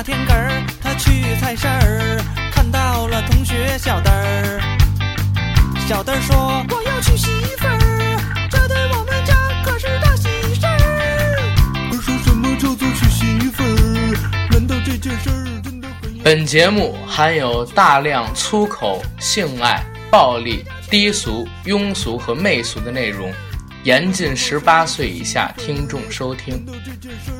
大天根儿，他去菜市儿，看到了同学小灯儿。小灯儿说：“我要娶媳妇儿，这对我们家可是大喜事儿。”可说什么叫做娶媳妇儿？难道这件事儿真的很？本节目含有大量粗口、性爱、暴力、低俗、庸俗和媚俗的内容，严禁十八岁以下听众收听。这件事儿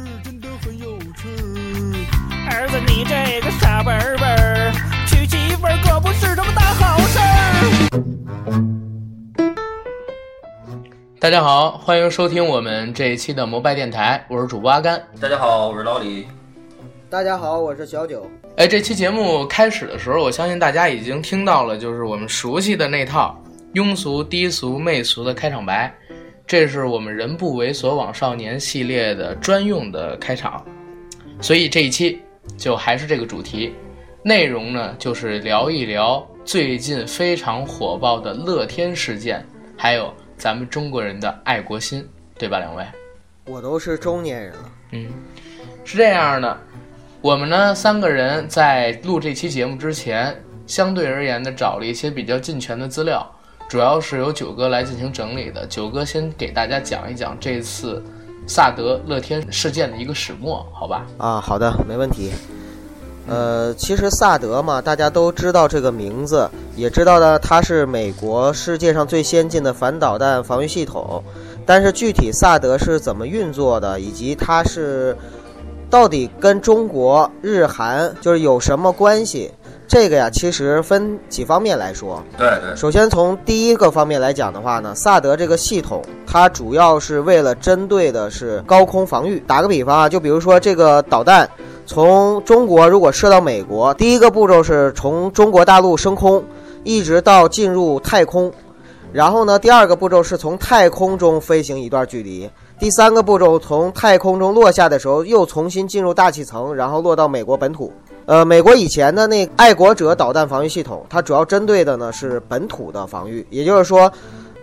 你这个傻笨笨儿，娶媳妇儿可不是什么大好事儿。大家好，欢迎收听我们这一期的摩拜电台，我是主播阿甘。大家好，我是老李。大家好，我是小九。哎，这期节目开始的时候，我相信大家已经听到了，就是我们熟悉的那套庸俗、低俗、媚俗的开场白，这是我们“人不猥琐枉少年”系列的专用的开场，所以这一期就还是这个主题，内容呢就是聊一聊最近非常火爆的乐天事件，还有咱们中国人的爱国心，对吧，两位？我都是中年人了，嗯，是这样的，我们呢三个人在录这期节目之前，相对而言的找了一些比较尽全的资料，主要是由九哥来进行整理的。九哥先给大家讲一讲这次萨德乐天事件的一个始末，好吧？啊，好的，没问题。呃，其实萨德嘛，大家都知道这个名字，也知道呢，它是美国世界上最先进的反导弹防御系统。但是具体萨德是怎么运作的，以及它是到底跟中国、日韩就是有什么关系，这个呀，其实分几方面来说。对对，首先从第一个方面来讲的话呢，萨德这个系统它主要是为了针对的是高空防御。打个比方啊，就比如说这个导弹从中国如果射到美国，第一个步骤是从中国大陆升空，一直到进入太空，然后呢，第二个步骤是从太空中飞行一段距离。第三个步骤，从太空中落下的时候，又重新进入大气层，然后落到美国本土。呃，美国以前的那爱国者导弹防御系统，它主要针对的呢是本土的防御，也就是说，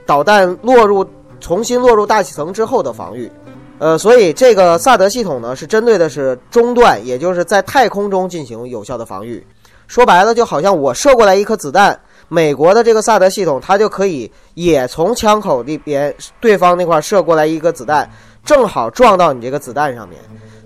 导弹落入重新落入大气层之后的防御。呃，所以这个萨德系统呢是针对的是中段，也就是在太空中进行有效的防御。说白了，就好像我射过来一颗子弹，美国的这个萨德系统，它就可以也从枪口那边对方那块射过来一个子弹，正好撞到你这个子弹上面，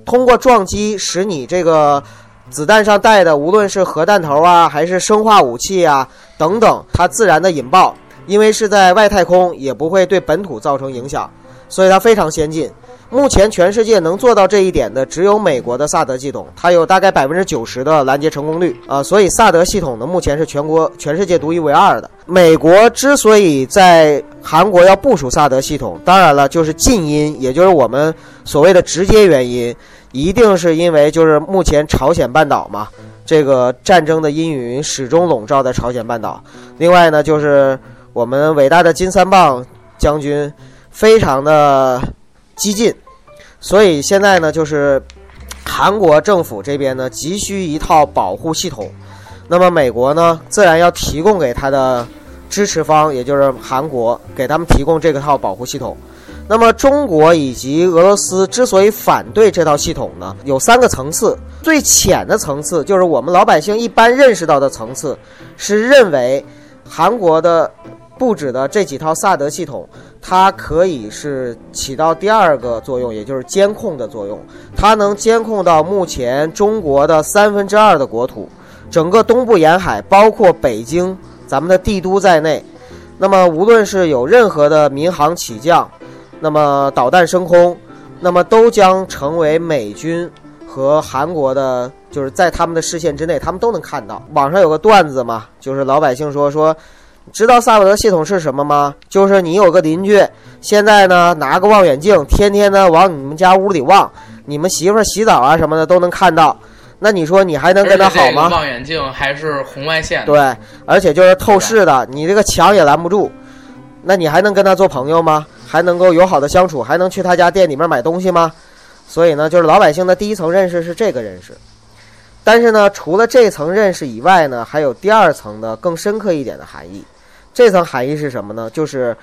通过撞击使你这个子弹上带的无论是核弹头啊，还是生化武器啊等等，它自然的引爆，因为是在外太空，也不会对本土造成影响，所以它非常先进。目前全世界能做到这一点的，只有美国的萨德系统，它有大概百分之九十的拦截成功率啊、所以萨德系统呢，目前是全国全世界独一无二的。美国之所以在韩国要部署萨德系统，当然了，就是近因，也就是我们所谓的直接原因，一定是因为就是目前朝鲜半岛嘛，这个战争的阴云始终笼罩在朝鲜半岛。另外呢，就是我们伟大的金三棒将军非常的激进，所以现在呢，就是韩国政府这边呢急需一套保护系统，那么美国呢自然要提供给他的支持方，也就是韩国，给他们提供这个套保护系统。那么中国以及俄罗斯之所以反对这套系统呢，有三个层次。最浅的层次就是我们老百姓一般认识到的层次，是认为韩国的布置的这几套萨德系统，它可以是起到第二个作用，也就是监控的作用。它能监控到目前中国的三分之二的国土，整个东部沿海，包括北京咱们的帝都在内。那么无论是有任何的民航起降，那么导弹升空，那么都将成为美军和韩国的，就是在他们的视线之内，他们都能看到。网上有个段子嘛，就是老百姓说说，知道萨德系统是什么吗？就是你有个邻居，现在呢拿个望远镜，天天呢往你们家屋里望，你们媳妇儿洗澡啊什么的都能看到。那你说你还能跟他好吗？望远镜还是红外线，对，而且就是透视的，你这个墙也拦不住，那你还能跟他做朋友吗？还能够友好的相处？还能去他家店里面买东西吗？所以呢，就是老百姓的第一层认识是这个认识，但是呢，除了这层认识以外呢，还有第二层的更深刻一点的含义。这层含义是什么呢？就是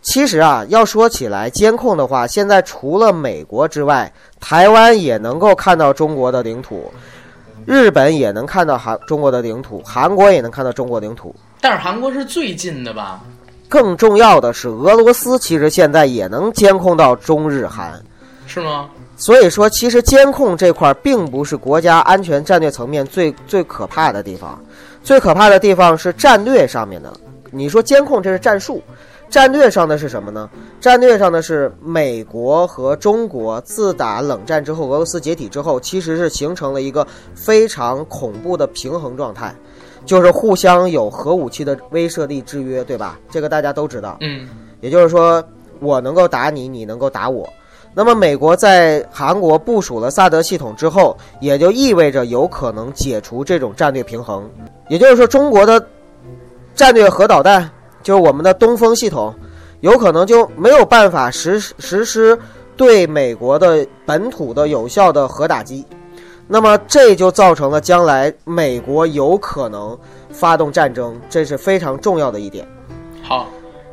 其实啊，要说起来监控的话，现在除了美国之外，台湾也能够看到中国的领土。日本也能看到韩中国的领土，韩国也能看到中国领土。但是韩国是最近的吧？更重要的是，俄罗斯其实现在也能监控到中日韩，是吗？所以说，其实监控这块并不是国家安全战略层面最最可怕的地方，最可怕的地方是战略上面的。你说监控这是战术，战略上的是什么呢？战略上的是美国和中国自打冷战之后，俄罗斯解体之后，其实是形成了一个非常恐怖的平衡状态。就是互相有核武器的威慑力制约，对吧？这个大家都知道。嗯，也就是说，我能够打你，你能够打我。那么，美国在韩国部署了萨德系统之后，也就意味着有可能解除这种战略平衡。也就是说，中国的战略核导弹，就是我们的东风系统，有可能就没有办法实实施对美国的本土的有效的核打击。那么这就造成了将来美国有可能发动战争，这是非常重要的一点。好，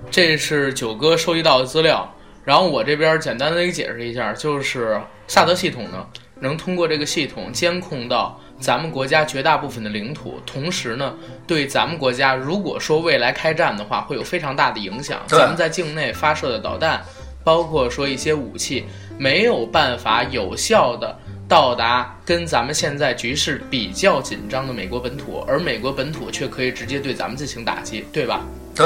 这是九哥收集到的资料，然后我这边简单的给解释一下，就是萨德系统呢，能通过这个系统监控到咱们国家绝大部分的领土，同时呢，对咱们国家如果说未来开战的话，会有非常大的影响。咱们在境内发射的导弹，包括说一些武器，没有办法有效的。到达跟咱们现在局势比较紧张的美国本土，而美国本土却可以直接对咱们进行打击，对吧？对，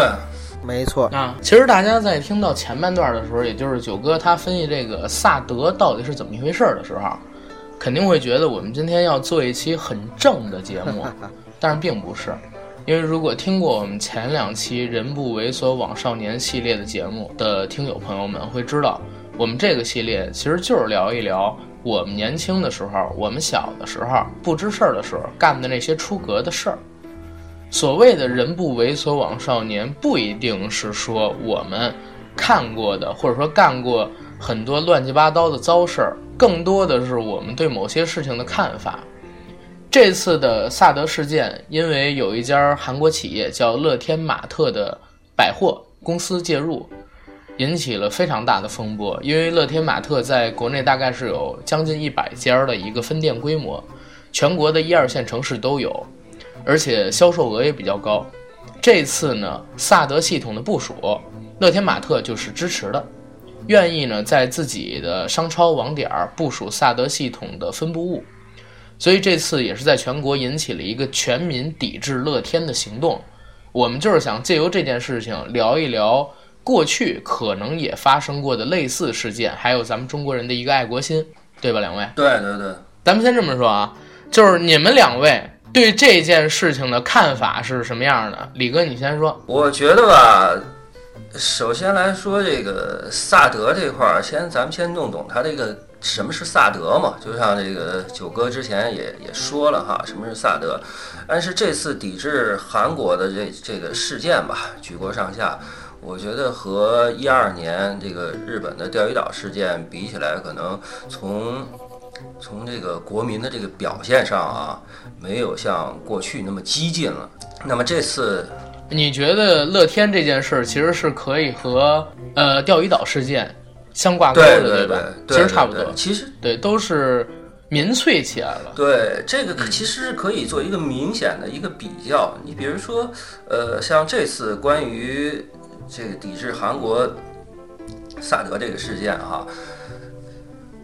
没错。啊，其实大家在听到前半段的时候，也就是九哥他分析这个萨德到底是怎么一回事的时候，肯定会觉得我们今天要做一期很正的节目，但是并不是，因为如果听过我们前两期“人不猥琐枉少年”系列的节目的听友朋友们会知道，我们这个系列其实就是聊一聊。我们年轻的时候，我们小的时候不知事儿的时候干的那些出格的事儿。所谓的人不猥琐枉少年，不一定是说我们看过的，或者说干过很多乱七八糟的糟事儿，更多的是我们对某些事情的看法。这次的萨德事件，因为有一家韩国企业叫乐天玛特的百货公司介入。引起了非常大的风波，因为乐天玛特在国内大概是有将近一百家的一个分店规模，全国的一二线城市都有，而且销售额也比较高。这次呢，萨德系统的部署，乐天玛特就是支持的，愿意呢在自己的商超网点部署萨德系统的分布物，所以这次也是在全国引起了一个全民抵制乐天的行动。我们就是想借由这件事情聊一聊。过去可能也发生过的类似事件，还有咱们中国人的一个爱国心，对吧？两位，对对对，咱们先这么说啊，就是你们两位对这件事情的看法是什么样的？李哥，你先说。我觉得吧，首先来说这个萨德这块儿，先咱们先弄懂它这个什么是萨德嘛。就像这个九哥之前也也说了哈，什么是萨德。但是这次抵制韩国的这这个事件吧，举国上下。我觉得和一二年这个日本的钓鱼岛事件比起来，可能从从这个国民的这个表现上啊，没有像过去那么激进了。那么这次，你觉得乐天这件事其实是可以和呃钓鱼岛事件相挂钩的，对吧？其实差不多。其实对，都是民粹起来了。对，这个其实是可以做一个明显的一个比较。你比如说，呃，像这次关于。这个抵制韩国萨德这个事件哈，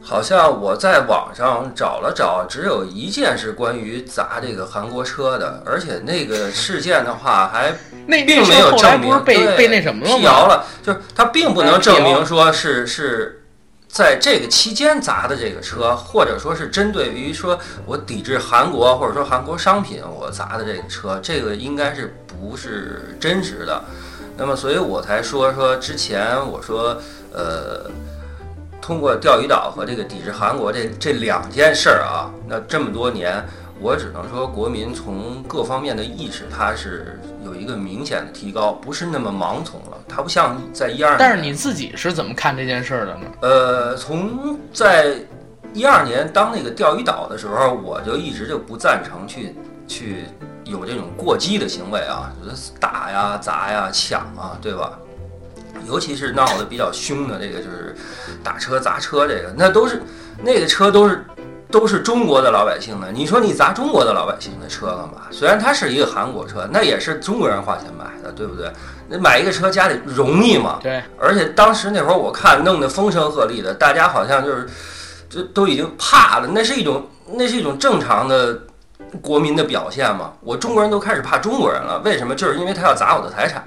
好像我在网上找了找，只有一件是关于砸这个韩国车的，而且那个事件的话还并没有证明被被那什么辟谣了，就是他并不能证明说是是在这个期间砸的这个车，或者说是针对于说我抵制韩国或者说韩国商品我砸的这个车，这个应该是不是真实的。那么，所以我才说说之前我说，呃，通过钓鱼岛和这个抵制韩国这这两件事儿啊，那这么多年，我只能说国民从各方面的意识，它是有一个明显的提高，不是那么盲从了。它不像在一二年。但是你自己是怎么看这件事儿的呢？呃，从在一二年当那个钓鱼岛的时候，我就一直就不赞成去去。有这种过激的行为啊，就是打呀、砸呀、抢啊，对吧？尤其是闹得比较凶的这个，就是打车砸车这个，那都是那个车都是都是中国的老百姓的，你说你砸中国的老百姓的车干嘛？虽然它是一个韩国车，那也是中国人花钱买的，对不对？那买一个车家里容易吗？对，而且当时那会儿我看弄得风声鹤唳的，大家好像就是，就都已经怕了。那是一种，那是一种正常的国民的表现嘛。我中国人都开始怕中国人了，为什么？就是因为他要砸我的财产。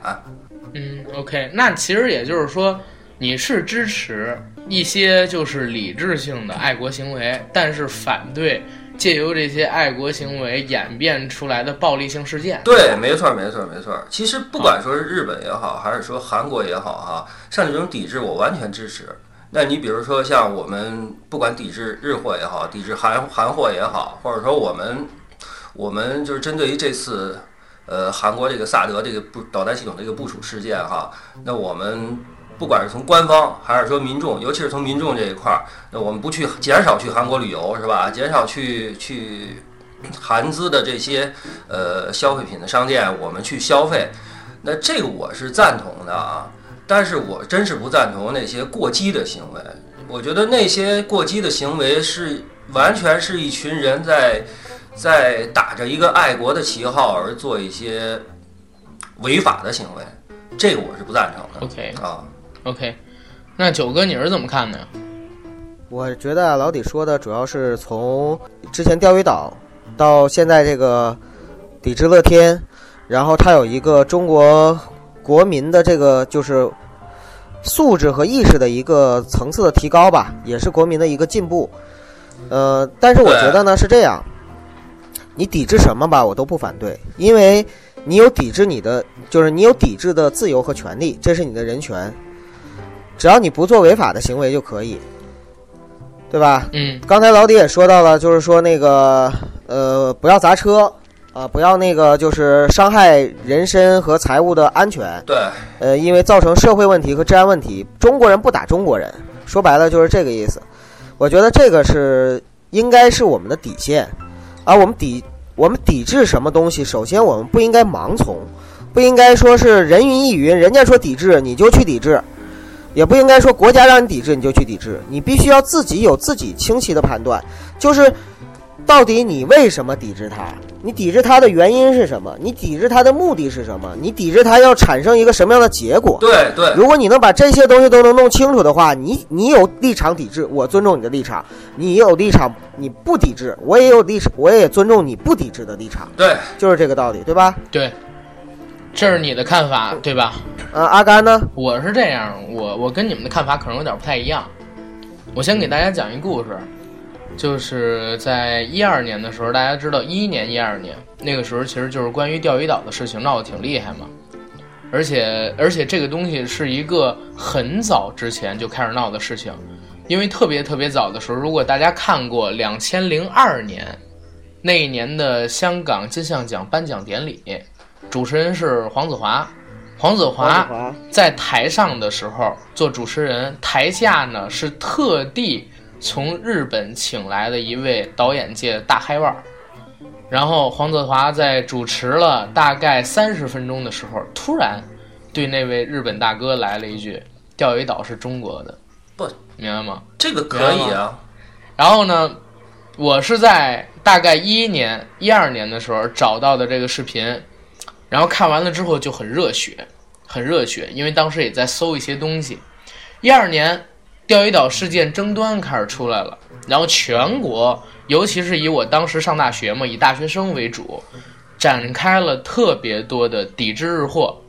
嗯，OK，那其实也就是说，你是支持一些就是理智性的爱国行为，但是反对借由这些爱国行为演变出来的暴力性事件。对，没错，没错，没错。其实不管说是日本也好，还是说韩国也好，哈，像这种抵制，我完全支持。那你比如说像我们不管抵制日货也好，抵制韩韩货也好，或者说我们我们就是针对于这次呃韩国这个萨德这个部导弹系统这个部署事件哈，那我们不管是从官方还是说民众，尤其是从民众这一块儿，那我们不去减少去韩国旅游是吧？减少去去韩资的这些呃消费品的商店，我们去消费，那这个我是赞同的啊。但是我真是不赞同那些过激的行为。我觉得那些过激的行为是完全是一群人在在打着一个爱国的旗号而做一些违法的行为，这个我是不赞成的。OK 啊，OK，那九哥你是怎么看的？我觉得啊老底说的主要是从之前钓鱼岛到现在这个抵制乐天，然后他有一个中国国民的这个就是素质和意识的一个层次的提高吧，也是国民的一个进步。呃，但是我觉得呢是这样，你抵制什么吧，我都不反对，因为你有抵制你的，就是你有抵制的自由和权利，这是你的人权，只要你不做违法的行为就可以。对吧？嗯刚才老李也说到了，就是说那个呃，不要砸车啊、不要那个就是伤害人身和财物的安全，对，呃，因为造成社会问题和治安问题。中国人不打中国人，说白了就是这个意思。我觉得这个是应该是我们的底线，而我们抵我们抵制什么东西，首先我们不应该盲从，不应该说是人云亦云，人家说抵制你就去抵制。也不应该说国家让你抵制你就去抵制，你必须要自己有自己清晰的判断，就是到底你为什么抵制它？你抵制它的原因是什么？你抵制它的目的是什么？你抵制它要产生一个什么样的结果？对对，如果你能把这些东西都能弄清楚的话，你你有立场抵制，我尊重你的立场；你有立场你不抵制，我也有立场，我也尊重你不抵制的立场，对，就是这个道理，对吧？对，这是你的看法对吧？呃，阿甘呢？我是这样，我我跟你们的看法可能有点不太一样。我先给大家讲一故事，就是在一二年的时候，大家知道一一年、一二年那个时候，其实就是关于钓鱼岛的事情闹得挺厉害嘛。而且而且这个东西是一个很早之前就开始闹的事情，因为特别特别早的时候，如果大家看过两千零二年那一年的香港金像奖颁奖典礼，主持人是黄子华。黄子华在台上的时候做主持人，台下呢是特地从日本请来的一位导演界的大嗨腕儿。然后黄子华在主持了大概三十分钟的时候，突然对那位日本大哥来了一句：“钓鱼岛是中国的。”不，明白吗？这个可以啊，然后呢，我是在大概一一年、一二年的时候找到的这个视频，然后看完了之后就很热血，很热血，因为当时也在搜一些东西。一二年，钓鱼岛事件争端开始出来了，然后全国，尤其是以我当时上大学嘛，以大学生为主，展开了特别多的抵制日货，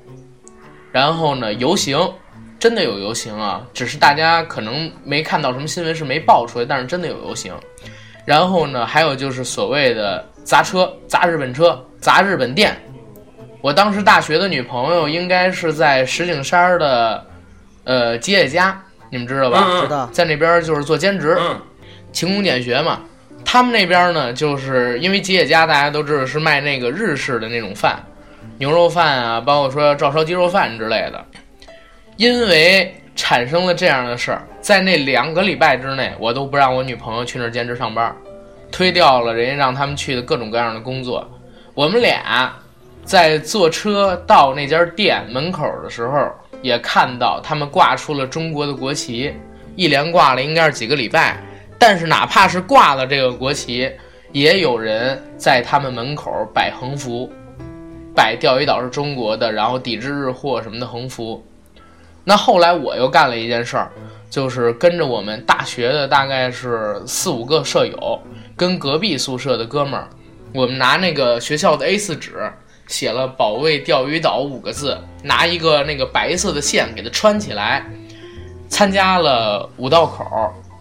然后呢，游行。真的有游行啊，只是大家可能没看到什么新闻是没爆出来，但是真的有游行。然后呢，还有就是所谓的砸车、砸日本车、砸日本店。我当时大学的女朋友应该是在石景山的，呃吉野家，你们知道吧？嗯知道在那边就是做兼职，嗯，勤工俭学嘛。他们那边呢，就是因为吉野家大家都知道是卖那个日式的那种饭，牛肉饭啊，包括说照烧鸡肉饭之类的。因为产生了这样的事儿，在那两个礼拜之内，我都不让我女朋友去那儿兼职上班，推掉了人家让他们去的各种各样的工作。我们俩在坐车到那家店门口的时候，也看到他们挂出了中国的国旗，一连挂了应该是几个礼拜。但是哪怕是挂了这个国旗，也有人在他们门口摆横幅，摆钓鱼岛是中国的，然后抵制日货什么的横幅。那后来我又干了一件事儿，就是跟着我们大学的大概是四五个舍友，跟隔壁宿舍的哥们儿，我们拿那个学校的 A4 纸写了“保卫钓鱼岛”五个字，拿一个那个白色的线给它穿起来，参加了五道口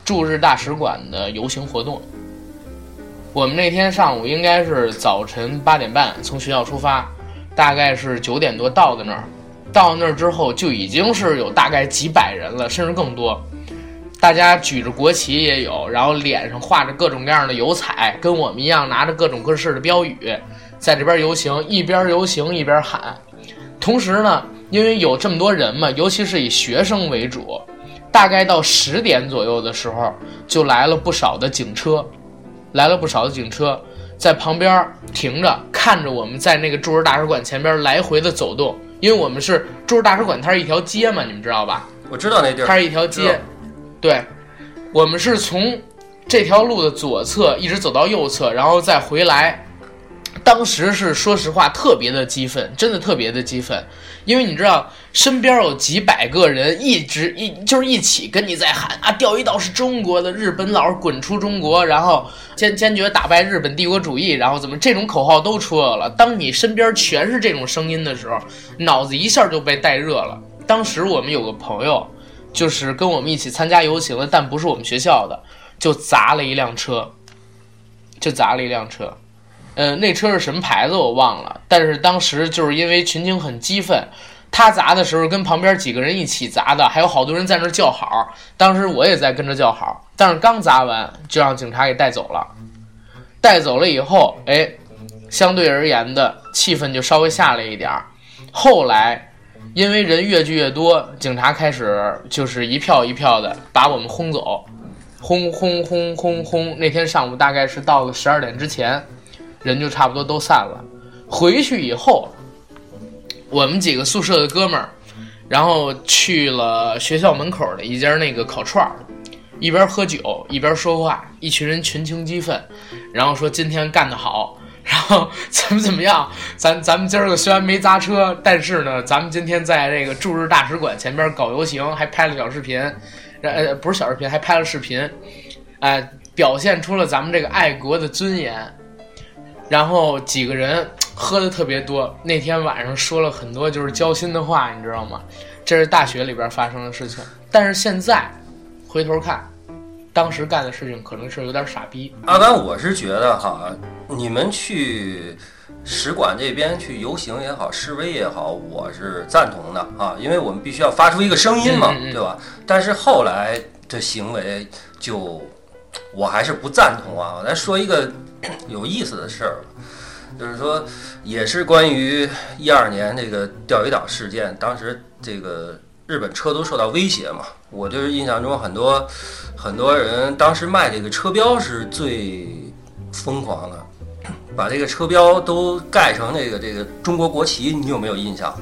驻日大使馆的游行活动。我们那天上午应该是早晨八点半从学校出发，大概是九点多到的那儿。到那儿之后就已经是有大概几百人了，甚至更多。大家举着国旗也有，然后脸上画着各种各样的油彩，跟我们一样拿着各种各式的标语，在这边游行，一边游行一边喊。同时呢，因为有这么多人嘛，尤其是以学生为主，大概到十点左右的时候，就来了不少的警车，来了不少的警车，在旁边停着，看着我们在那个驻日大使馆前边来回的走动。因为我们是驻日大使馆，它是一条街嘛，你们知道吧？我知道那地儿，它是一条街，对，我们是从这条路的左侧一直走到右侧，然后再回来。当时是说实话特别的激愤，真的特别的激愤，因为你知道身边有几百个人一直一就是一起跟你在喊啊，钓鱼岛是中国的，日本佬滚出中国，然后坚坚决打败日本帝国主义，然后怎么这种口号都出来了。当你身边全是这种声音的时候，脑子一下就被带热了。当时我们有个朋友，就是跟我们一起参加游行的，但不是我们学校的，就砸了一辆车，就砸了一辆车。呃，那车是什么牌子我忘了，但是当时就是因为群情很激愤，他砸的时候跟旁边几个人一起砸的，还有好多人在那叫好。当时我也在跟着叫好，但是刚砸完就让警察给带走了。带走了以后，哎，相对而言的气氛就稍微下来一点儿。后来因为人越聚越多，警察开始就是一票一票的把我们轰走，轰轰轰轰轰。那天上午大概是到了十二点之前。人就差不多都散了。回去以后，我们几个宿舍的哥们儿，然后去了学校门口的一家那个烤串儿，一边喝酒一边说话，一群人群情激愤，然后说今天干得好，然后怎么怎么样，咱咱们今儿个虽然没砸车，但是呢，咱们今天在这个驻日大使馆前边搞游行，还拍了小视频，呃，不是小视频，还拍了视频，哎、表现出了咱们这个爱国的尊严。然后几个人喝的特别多，那天晚上说了很多就是交心的话，你知道吗？这是大学里边发生的事情。但是现在回头看，当时干的事情可能是有点傻逼。阿甘，我是觉得哈，你们去使馆这边去游行也好，示威也好，我是赞同的啊，因为我们必须要发出一个声音嘛，嗯嗯嗯对吧？但是后来的行为就，我还是不赞同啊。我来说一个 有意思的事儿，就是说，也是关于一二年这个钓鱼岛事件，当时这个日本车都受到威胁嘛。我就是印象中很多很多人当时卖这个车标是最疯狂的，把这个车标都盖成这个这个中国国旗，你有没有印象？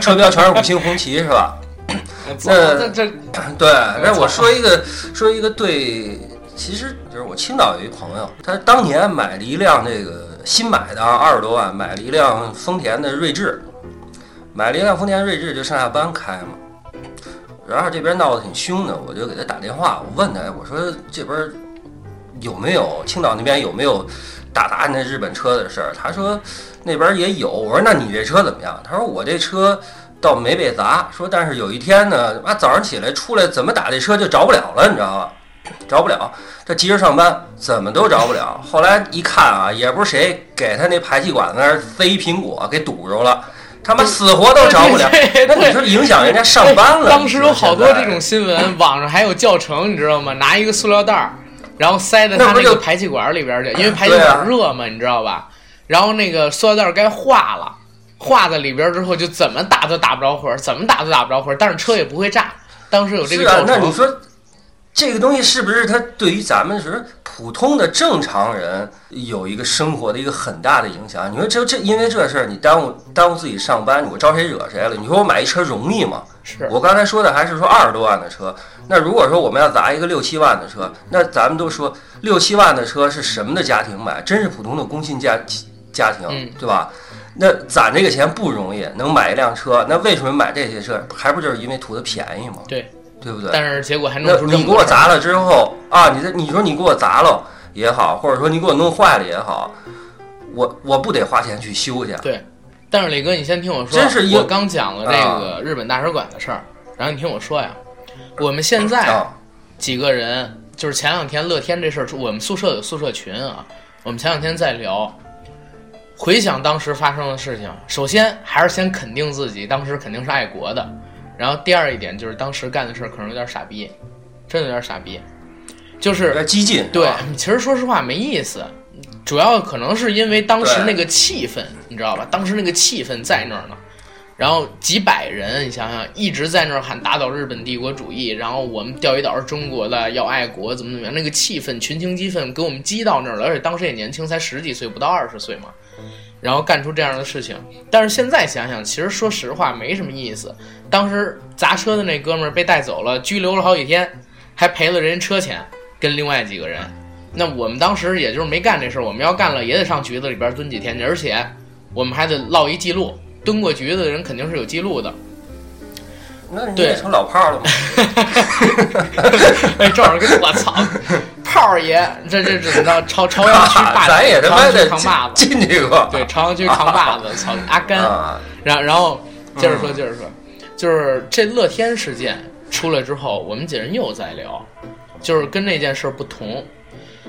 车标全是五星红旗是吧？那这这 对，那我说一个说一个对，其实就是我青岛有一朋友，他当年买了一辆这个新买的啊，二十多万买了一辆丰田的锐志，买了一辆丰田锐志就上下班开嘛。然后这边闹得挺凶的，我就给他打电话，我问他，我说这边有没有青岛那边有没有打砸那日本车的事儿？他说那边也有。我说那你这车怎么样？他说我这车倒没被砸，说但是有一天呢，妈早上起来出来怎么打这车就着不了了，你知道吧？着不了，这急着上班，怎么都着不了。后来一看啊，也不是谁给他那排气管子那儿塞一苹果给堵着了，他妈死活都着不了。那你说影响人家上班了？当时有好多这种新闻，网上还有教程，你知道吗？拿一个塑料袋儿，然后塞在他那个排气管里边去，因为排气管热嘛，你知道吧？然后那个塑料袋儿该化了，化在里边之后，就怎么打都打不着火，怎么打都打不着火，但是车也不会炸。当时有这个教，是啊那你程，说这个东西是不是它对于咱们是普通的正常人有一个生活的一个很大的影响？你说这这因为这事儿你耽误耽误自己上班，我招谁惹谁了？你说我买一车容易吗？是我刚才说的还是说二十多万的车，那如果说我们要砸一个六七万的车，那咱们都说六七万的车是什么的家庭买？真是普通的工薪家家庭，嗯对吧？那攒这个钱不容易，能买一辆车，那为什么买这些车？还不就是因为图它便宜吗？对，对不对？但是结果还那弄出这你给我砸了之后啊，你这你说你给我砸了也好，或者说你给我弄坏了也好，我我不得花钱去修去？对，但是磊哥，你先听我说，真是我刚讲了这个日本大使馆的事儿，然后你听我说呀，我们现在啊，几个人，就是前两天乐天这事儿，我们宿舍有宿舍群啊，我们前两天在聊，回想当时发生的事情，首先还是先肯定自己当时肯定是爱国的，然后第二一点就是当时干的事儿可能有点傻逼，真的有点傻逼，就是激进，对，其实说实话没意思，主要可能是因为当时那个气氛，你知道吧？当时那个气氛在那儿呢，然后几百人，你想想一直在那儿喊打倒日本帝国主义，然后我们钓鱼岛是中国的，要爱国，怎么怎么样，那个气氛群情激愤给我们激到那儿了，而且当时也年轻，才十几岁，不到二十岁嘛。然后干出这样的事情，但是现在想想，其实说实话没什么意思。当时砸车的那哥们儿被带走了，拘留了好几天，还赔了人车钱，跟另外几个人。那我们当时也就是没干这事儿，我们要干了也得上局子里边蹲几天去，而且我们还得落一记录。蹲过局子的人肯定是有记录的。那你对也成老炮儿了吗？哎，正好跟我操，炮爷，这这怎么着 朝朝阳区 霸咱也他妈的扛把子，进去过，对，朝阳区扛把子，操阿甘。啊，然然后接着说，嗯接着说，就是这乐天事件出来之后，我们几人又在聊，就是跟那件事不同。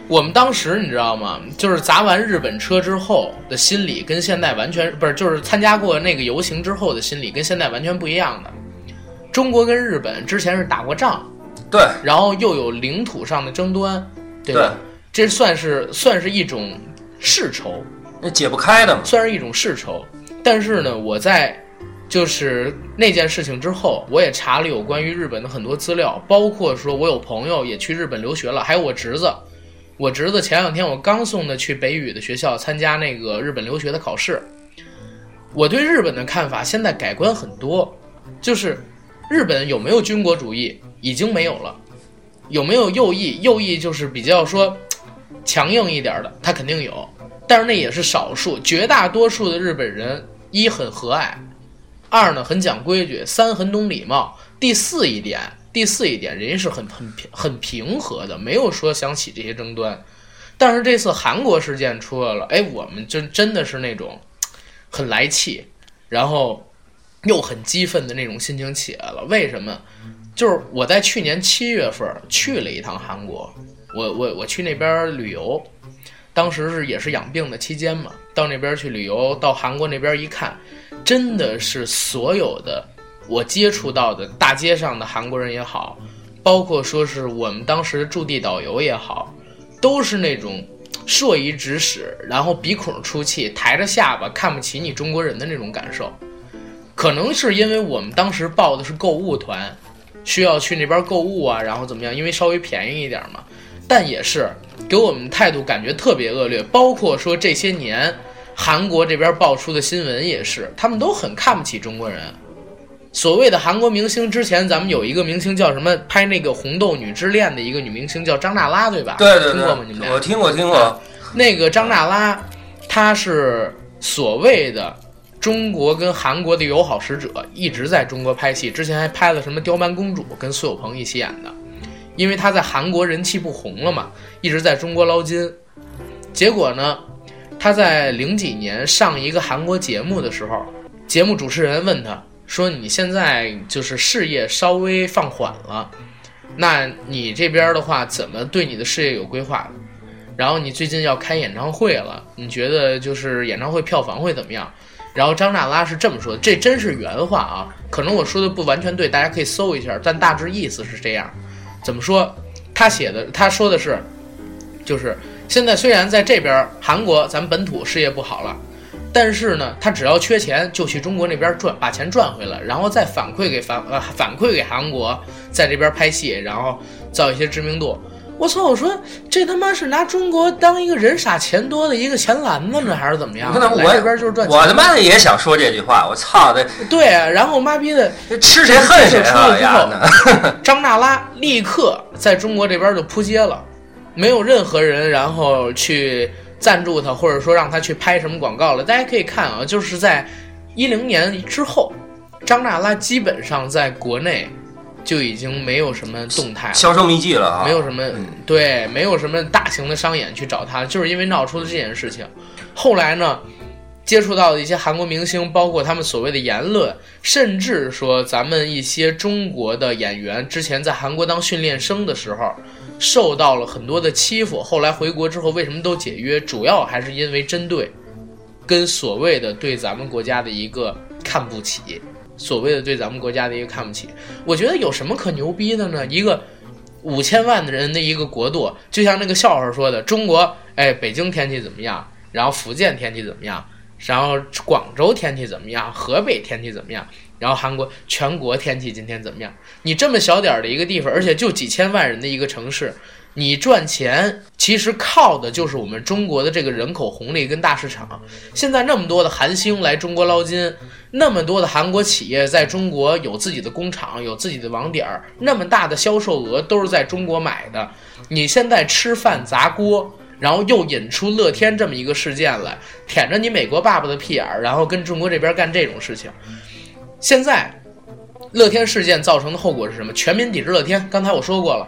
我们当时你知道吗？就是砸完日本车之后的心理，跟现在完全不是，就是参加过那个游行之后的心理，跟现在完全不一样的。中国跟日本之前是打过仗，对然后又有领土上的争端，对吧？这算是算是一种世仇，那解不开的嘛。算是一种世仇。但是呢，我在就是那件事情之后，我也查了有关于日本的很多资料，包括说我有朋友也去日本留学了，还有我侄子。我侄子前两天我刚送他去北语的学校参加那个日本留学的考试。我对日本的看法现在改观很多，就是日本有没有军国主义已经没有了，有没有右翼？右翼就是比较说强硬一点的，他肯定有，但是那也是少数，绝大多数的日本人一很和蔼，二呢很讲规矩，三很懂礼貌，第四一点，第四一点，人家是很很平很平和的，没有说想起这些争端。但是这次韩国事件出来了，哎，我们真真的是那种很来气，然后又很激愤的那种心情起来了。为什么？就是我在去年七月份去了一趟韩国，我我我去那边旅游，当时是也是养病的期间嘛，到那边去旅游，到韩国那边一看，真的是所有的我接触到的大街上的韩国人也好，包括说是我们当时的驻地导游也好，都是那种硕夷直使，然后鼻孔出气，抬着下巴看不起你中国人的那种感受。可能是因为我们当时报的是购物团，需要去那边购物啊，然后怎么样？因为稍微便宜一点嘛。但也是给我们态度感觉特别恶劣，包括说这些年韩国这边爆出的新闻也是，他们都很看不起中国人。所谓的韩国明星，之前咱们有一个明星叫什么，拍那个《红豆女之恋》的一个女明星叫张娜拉，对吧？对对听过吗？你们对，俩我听过听过。那个张娜拉，她是所谓的中国跟韩国的友好使者，一直在中国拍戏。之前还拍了什么《刁蛮公主》，跟苏有朋一起演的。因为他在韩国人气不红了嘛，一直在中国捞金。结果呢，他在零几年上一个韩国节目的时候，节目主持人问他说：“你现在就是事业稍微放缓了，那你这边的话，怎么对你的事业有规划？”然后你最近要开演唱会了，你觉得就是演唱会票房会怎么样？然后张娜拉是这么说的，这真是原话啊，可能我说的不完全对，大家可以搜一下，但大致意思是这样。怎么说？他写的，他说的是，就是现在虽然在这边韩国咱们本土事业不好了，但是呢，他只要缺钱，就去中国那边赚，把钱赚回来，然后再反馈给反呃反馈给韩国，在这边拍戏，然后造一些知名度。我操！我说这他妈是拿中国当一个人傻钱多的一个钱篮子呢，还是怎么样？可能我这边就是赚钱。我他妈的也想说这句话，我操的！对，然后妈逼的吃谁恨谁啊！呀，张娜拉立刻在中国这边就扑街了，没有任何人然后去赞助他，或者说让他去拍什么广告了。大家可以看啊，就是在一零年之后，张娜拉基本上在国内。就已经没有什么动态，销声匿迹了啊！没有什么对，没有什么大型的商演去找他，就是因为闹出了这件事情。后来呢，接触到的一些韩国明星，包括他们所谓的言论，甚至说咱们一些中国的演员，之前在韩国当训练生的时候，受到了很多的欺负。后来回国之后，为什么都解约？主要还是因为针对跟所谓的对咱们国家的一个看不起。所谓的对咱们国家的一个看不起，我觉得有什么可牛逼的呢？一个五千万的人的一个国度，就像那个笑话说的，中国，哎，北京天气怎么样？然后福建天气怎么样？然后广州天气怎么样？河北天气怎么样？然后韩国全国天气今天怎么样？你这么小点儿的一个地方，而且就几千万人的一个城市。你赚钱其实靠的就是我们中国的这个人口红利跟大市场。现在那么多的韩星来中国捞金，那么多的韩国企业在中国有自己的工厂、有自己的网点儿，那么大的销售额都是在中国买的。你现在吃饭砸锅，然后又引出乐天这么一个事件来，舔着你美国爸爸的屁眼儿，然后跟中国这边干这种事情。现在，乐天事件造成的后果是什么？全民抵制乐天。刚才我说过了。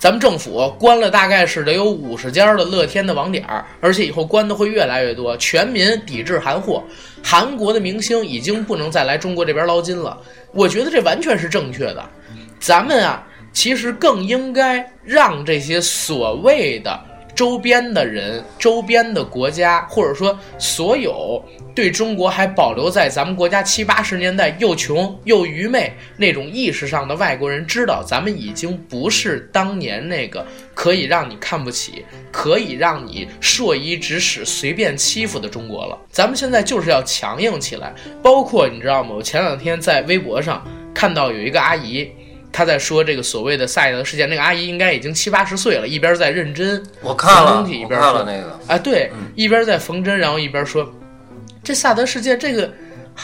咱们政府关了大概是得有五十家的乐天的网点儿，而且以后关的会越来越多。全民抵制韩货，韩国的明星已经不能再来中国这边捞金了。我觉得这完全是正确的。咱们啊，其实更应该让这些所谓的。周边的人、周边的国家，或者说所有对中国还保留在咱们国家七八十年代又穷又愚昧那种意识上的外国人，知道咱们已经不是当年那个可以让你看不起、可以让你硕衣指使、随便欺负的中国了。咱们现在就是要强硬起来。包括你知道吗？我前两天在微博上看到有一个阿姨。他在说这个所谓的赛德事件，那个阿姨应该已经七八十岁了，一边在认真我看了，一边看了那个，啊，对，一边在缝针，然后一边说，这萨德事件，这个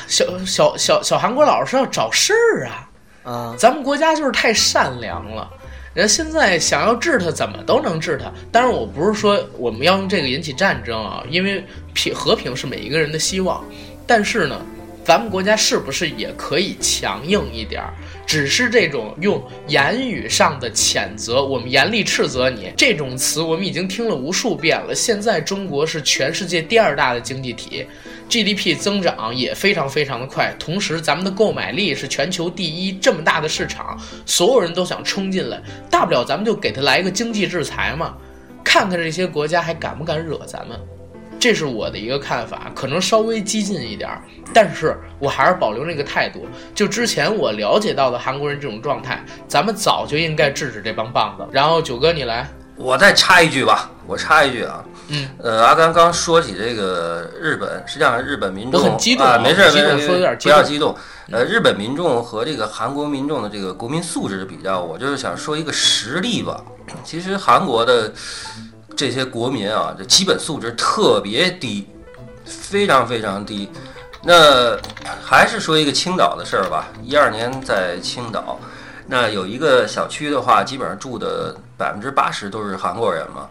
小小小小韩国佬是要找事儿啊，啊，咱们国家就是太善良了，人现在想要治他，怎么都能治他。当然，我不是说我们要用这个引起战争啊，因为平和平是每一个人的希望，但是呢，咱们国家是不是也可以强硬一点儿？只是这种用言语上的谴责，我们严厉斥责你这种词，我们已经听了无数遍了。现在中国是全世界第二大的经济体，GDP 增长也非常非常的快，同时咱们的购买力是全球第一，这么大的市场，所有人都想冲进来，大不了咱们就给他来一个经济制裁嘛，看看这些国家还敢不敢惹咱们。这是我的一个看法，可能稍微激进一点儿，但是我还是保留那个态度。就之前我了解到的韩国人这种状态，咱们早就应该制止这帮棒子。然后九哥你来，我再插一句吧，我插一句啊，嗯，呃，阿甘刚说起这个日本，实际上日本民众我很激动啊，没事没事，说有点不要激动。呃，日本民众和这个韩国民众的这个国民素质比较，我就是想说一个实例吧。其实韩国的。这些国民啊，这基本素质特别低，非常非常低。那还是说一个青岛的事儿吧。一二年在青岛，那有一个小区的话，基本上住的百分之八十都是韩国人嘛。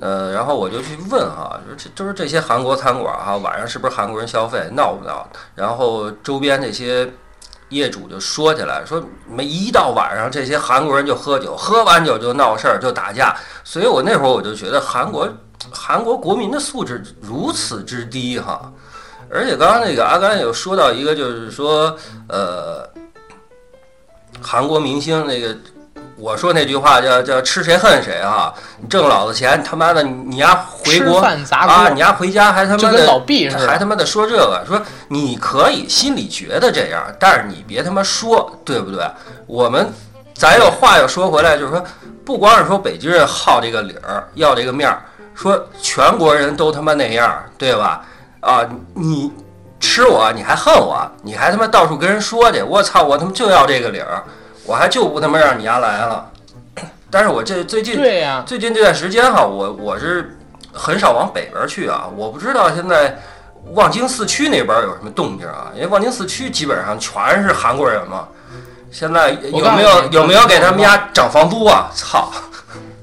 呃，然后我就去问哈，说这就是这些韩国餐馆哈，晚上是不是韩国人消费，闹不闹？然后周边这些。业主就说起来，说每一到晚上，这些韩国人就喝酒，喝完酒就闹事儿，就打架。所以我那会儿我就觉得韩国韩国国民的素质如此之低哈。而且刚刚那个阿甘有说到一个，就是说呃，韩国明星那个。我说那句话叫叫吃谁恨谁啊！你挣老子钱，他妈的你丫回国啊！你丫回家还他妈的还他妈的说这个，说你可以心里觉得这样，但是你别他妈说，对不对？我们咱要话又说回来，就是说，不光是说北京人好这个理儿，要这个面儿，说全国人都他妈那样，对吧？啊，你吃我，你还恨我，你还他妈到处跟人说去，我操，我他妈就要这个理儿，我还就不他妈让你丫来了。但是我这最近对呀、最近这段时间哈，我我是很少往北边去啊，我不知道现在望京四区那边有什么动静啊，因为望京四区基本上全是韩国人嘛。现在有没有有没有给他们家涨房租啊？操！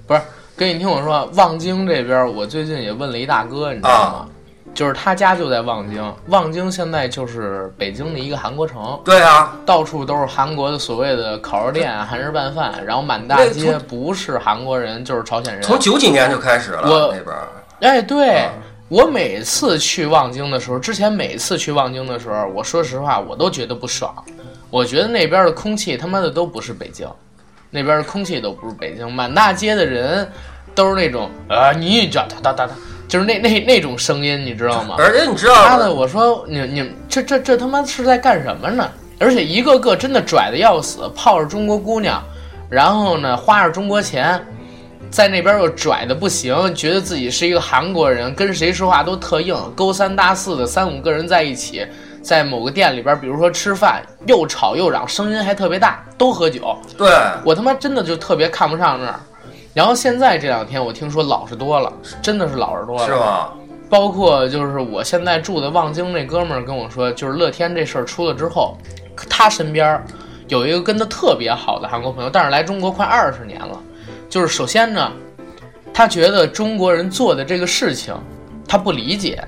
不是，跟你听我说，望京这边，我最近也问了一大哥，你知道吗？就是他家就在望京，望京现在就是北京的一个韩国城，对啊，到处都是韩国的所谓的烤肉店、韩式拌饭，然后满大街不是韩国人就是朝鲜人。从九几年就开始了我那边儿。哎，对、啊我每次去望京的时候，之前每次去望京的时候，我说实话，我都觉得不爽。我觉得那边的空气他妈的都不是北京，那边的空气都不是北京，满大街的人都是那种啊，你这哒哒哒哒，就是那那那种声音，你知道吗？而且你知妈的，我说你你这这这他妈是在干什么呢？而且一个个真的拽的要死，泡着中国姑娘，然后呢花着中国钱，在那边又拽的不行，觉得自己是一个韩国人，跟谁说话都特硬，勾三搭四的三五个人在一起，在某个店里边，比如说吃饭，又吵又嚷，声音还特别大，都喝酒，对，我他妈真的就特别看不上那儿。然后现在这两天我听说老实多了，真的是老实多了，是吗？包括就是我现在住的望京那哥们儿跟我说，就是乐天这事儿出了之后，他身边有一个跟他特别好的韩国朋友，但是来中国快二十年了。就是首先呢，他觉得中国人做的这个事情，他不理解，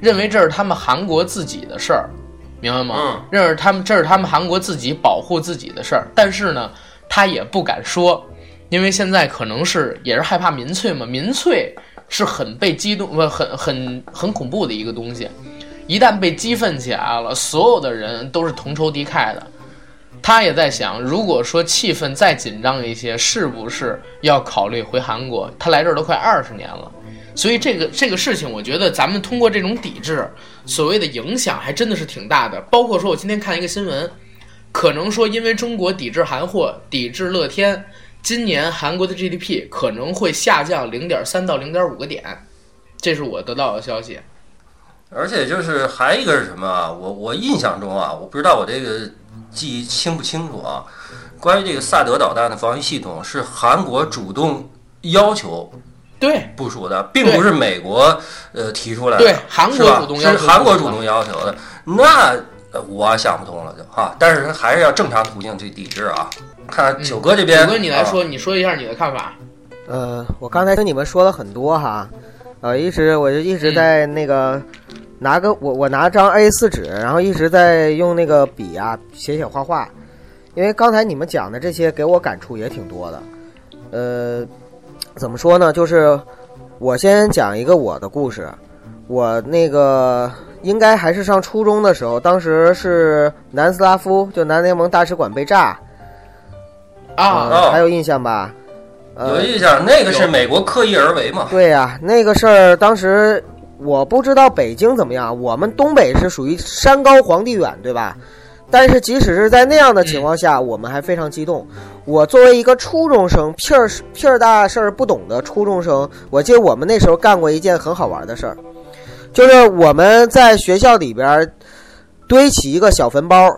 认为这是他们韩国自己的事儿，明白吗？嗯认为他们这是他们韩国自己保护自己的事儿，但是呢，他也不敢说，因为现在可能是也是害怕民粹嘛，民粹是很被激动不很很很恐怖的一个东西，一旦被激愤起来了，所有的人都是同仇敌忾的。他也在想，如果说气氛再紧张一些，是不是要考虑回韩国？他来这儿都快二十年了，所以这个这个事情，我觉得咱们通过这种抵制，所谓的影响还真的是挺大的。包括说我今天看一个新闻，可能说因为中国抵制韩货、抵制乐天，今年韩国的 GDP 可能会下降零点三到零点五个点，这是我得到的消息。而且就是还一个是什么啊？我我印象中啊，我不知道我这个记忆清不清楚啊。关于这个萨德导弹的防御系统，是韩国主动要求对，部署的，并不是美国呃提出来的。对韩国主动要求是韩国主动要求的。那呃我想不通了就哈，但是还是要正常途径去抵制啊。看九哥这边，九哥你来说，啊你说一下你的看法。呃，我刚才听你们说了很多哈，呃，一直我就一直在那个、拿个我我拿张 A 4纸，然后一直在用那个笔啊写写画画，因为刚才你们讲的这些给我感触也挺多的。呃，怎么说呢？就是我先讲一个我的故事，我那个应该还是上初中的时候，当时是南斯拉夫就南联盟大使馆被炸啊，哦还有印象吧？呃有印象，那个是美国刻意而为嘛？对呀、那个事儿当时我不知道北京怎么样，我们东北是属于山高皇帝远，对吧？但是即使是在那样的情况下，我们还非常激动。我作为一个初中生，屁儿屁儿大事儿不懂的初中生，我记得我们那时候干过一件很好玩的事儿，就是我们在学校里边儿堆起一个小坟包，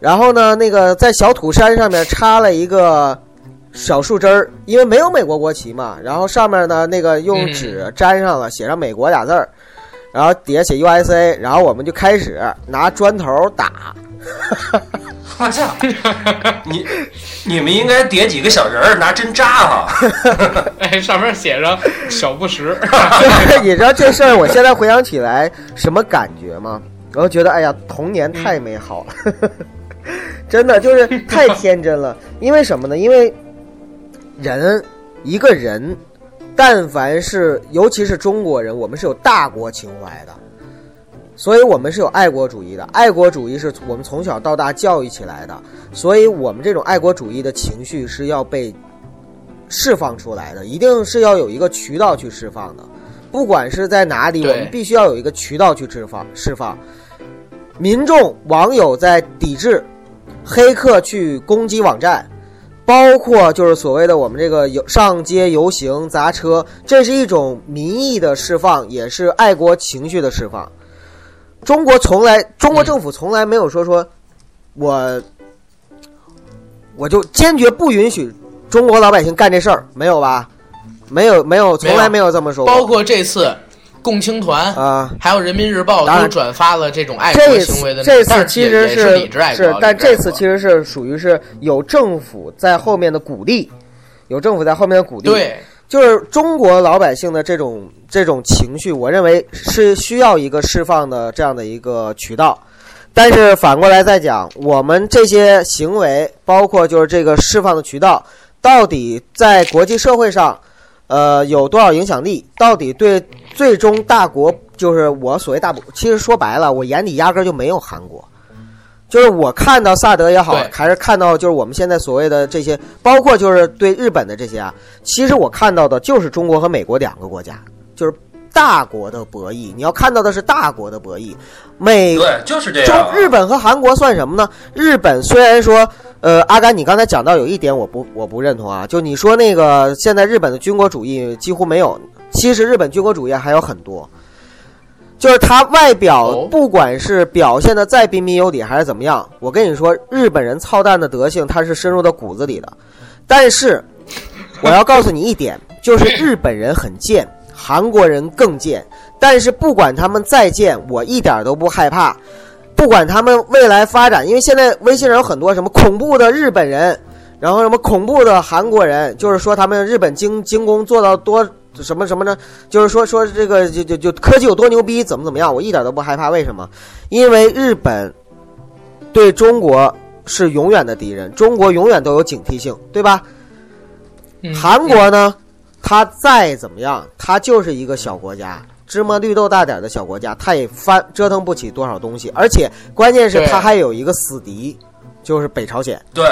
然后呢，那个在小土山上面插了一个小树枝儿，因为没有美国国旗嘛，然后上面呢那个用纸粘上了，写上美国俩字儿，然后底下写 USA，然后我们就开始拿砖头打，我操！你你们应该叠几个小人儿，拿针扎哈。哎，上面写着小布什。你知道这事儿我现在回想起来什么感觉吗？我就觉得哎呀，童年太美好了，真的就是太天真了。因为什么呢？因为人一个人，但凡是尤其是中国人，我们是有大国情怀的，所以我们是有爱国主义的。爱国主义是我们从小到大教育起来的，所以我们这种爱国主义的情绪是要被释放出来的，一定是要有一个渠道去释放的。不管是在哪里，我们必须要有一个渠道去释放释放。民众网友在抵制，黑客去攻击网站，包括就是所谓的我们这个游上街游行砸车，这是一种民意的释放，也是爱国情绪的释放。中国从来，中国政府从来没有说说，我我就坚决不允许中国老百姓干这事儿，没有吧？没有，没有，从来没有这么说过。包括这次共青团啊，还有人民日报都转发了这种爱国这行为的次这次其实是理智爱国，是，但这次其实是属于是有政府在后面的鼓励，有政府在后面的鼓励。，对就是中国老百姓的这种这种情绪，我认为是需要一个释放的这样的一个渠道。但是反过来再讲，我们这些行为，包括就是这个释放的渠道，到底在国际社会上，呃，有多少影响力？到底对最终大国，就是我所谓大国，其实说白了，我眼里压根儿就没有韩国。就是我看到萨德也好，还是看到就是我们现在所谓的这些，包括就是对日本的这些啊，其实我看到的就是中国和美国两个国家，就是大国的博弈。你要看到的是大国的博弈，美对，就是这样中样。日本和韩国算什么呢？日本虽然说，呃，阿甘，你刚才讲到有一点我不我不认同啊，就你说那个现在日本的军国主义几乎没有，其实日本军国主义还有很多，就是他外表哦不管是表现的再彬彬有礼还是怎么样，我跟你说，日本人操蛋的德性他是深入到骨子里的，但是我要告诉你一点，就是日本人很贱，韩国人更贱。但是不管他们再贱，我一点都不害怕。不管他们未来发展，因为现在微信上有很多什么恐怖的日本人，然后什么恐怖的韩国人，就是说他们日本精精工做到多什么什么呢？就是说说这个就就就科技有多牛逼，怎么怎么样，我一点都不害怕。为什么？因为日本对中国是永远的敌人，中国永远都有警惕性，对吧？嗯韩国呢，它再怎么样，它就是一个小国家，芝麻绿豆大点儿的小国家，他也翻折腾不起多少东西，而且关键是对它还有一个死敌，就是北朝鲜。对，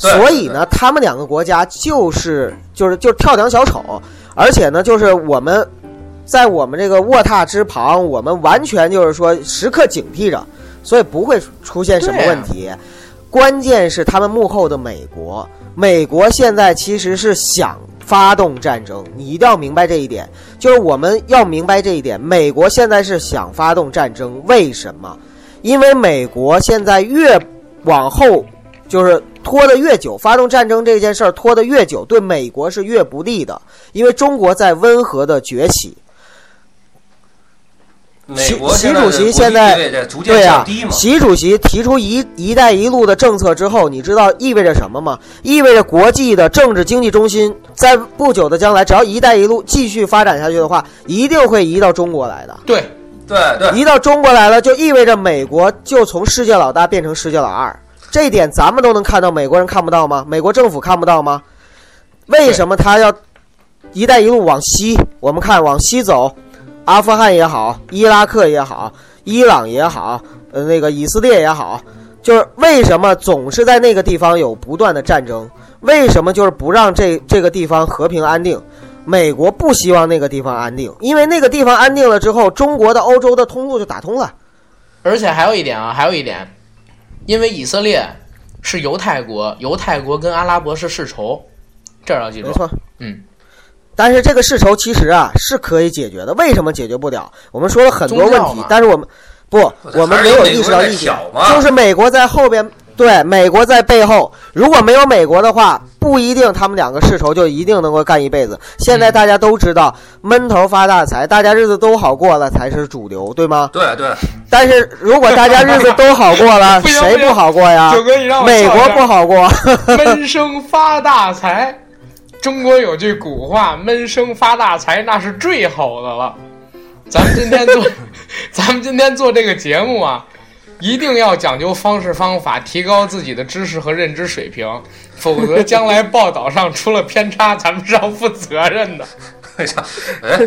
对所以呢，他们两个国家就是就是就是跳梁小丑，而且呢，就是我们在我们这个卧榻之旁，我们完全就是说时刻警惕着，所以不会出现什么问题。关键是他们幕后的美国，美国现在其实是想发动战争，你一定要明白这一点。就是我们要明白这一点，美国现在是想发动战争，为什么？因为美国现在越往后就是拖得越久，发动战争这件事儿拖得越久，对美国是越不利的，因为中国在温和的崛起。习现在的主席现在对呀、降低嘛。习主席提出“一一带一路”的政策之后，你知道意味着什么吗？意味着国际的政治经济中心在不久的将来，只要“一带一路”继续发展下去的话，一定会移到中国来的。对对对，移到中国来了，就意味着美国就从世界老大变成世界老二。这一点咱们都能看到，美国人看不到吗？美国政府看不到吗？为什么他要“一带一路”往西？我们看往西走，阿富汗也好，伊拉克也好，伊朗也好，呃，那个以色列也好，就是为什么总是在那个地方有不断的战争？为什么就是不让这这个地方和平安定？美国不希望那个地方安定，因为那个地方安定了之后，中国的欧洲的通路就打通了。而且还有一点啊，还有一点，因为以色列是犹太国，犹太国跟阿拉伯是世仇，这儿要记住没。错，嗯，但是这个世仇其实啊是可以解决的，为什么解决不了？我们说了很多问题但是我们不，我们没有意识到一点就是美国在后边，对，美国在背后。如果没有美国的话，不一定他们两个世仇就一定能够干一辈子。现在大家都知道，闷头发大财，大家日子都好过了才是主流，对吗？对对，但是如果大家日子都好过了，不谁不好过呀？九哥，你让我美国笑一下不好过。闷声发大财。中国有句古话，闷声发大财那是最好的了。咱们今天做，咱们今天做这个节目啊，一定要讲究方式方法，提高自己的知识和认知水平，否则将来报道上出了偏差，咱们是要负责任的。哎呀，哎，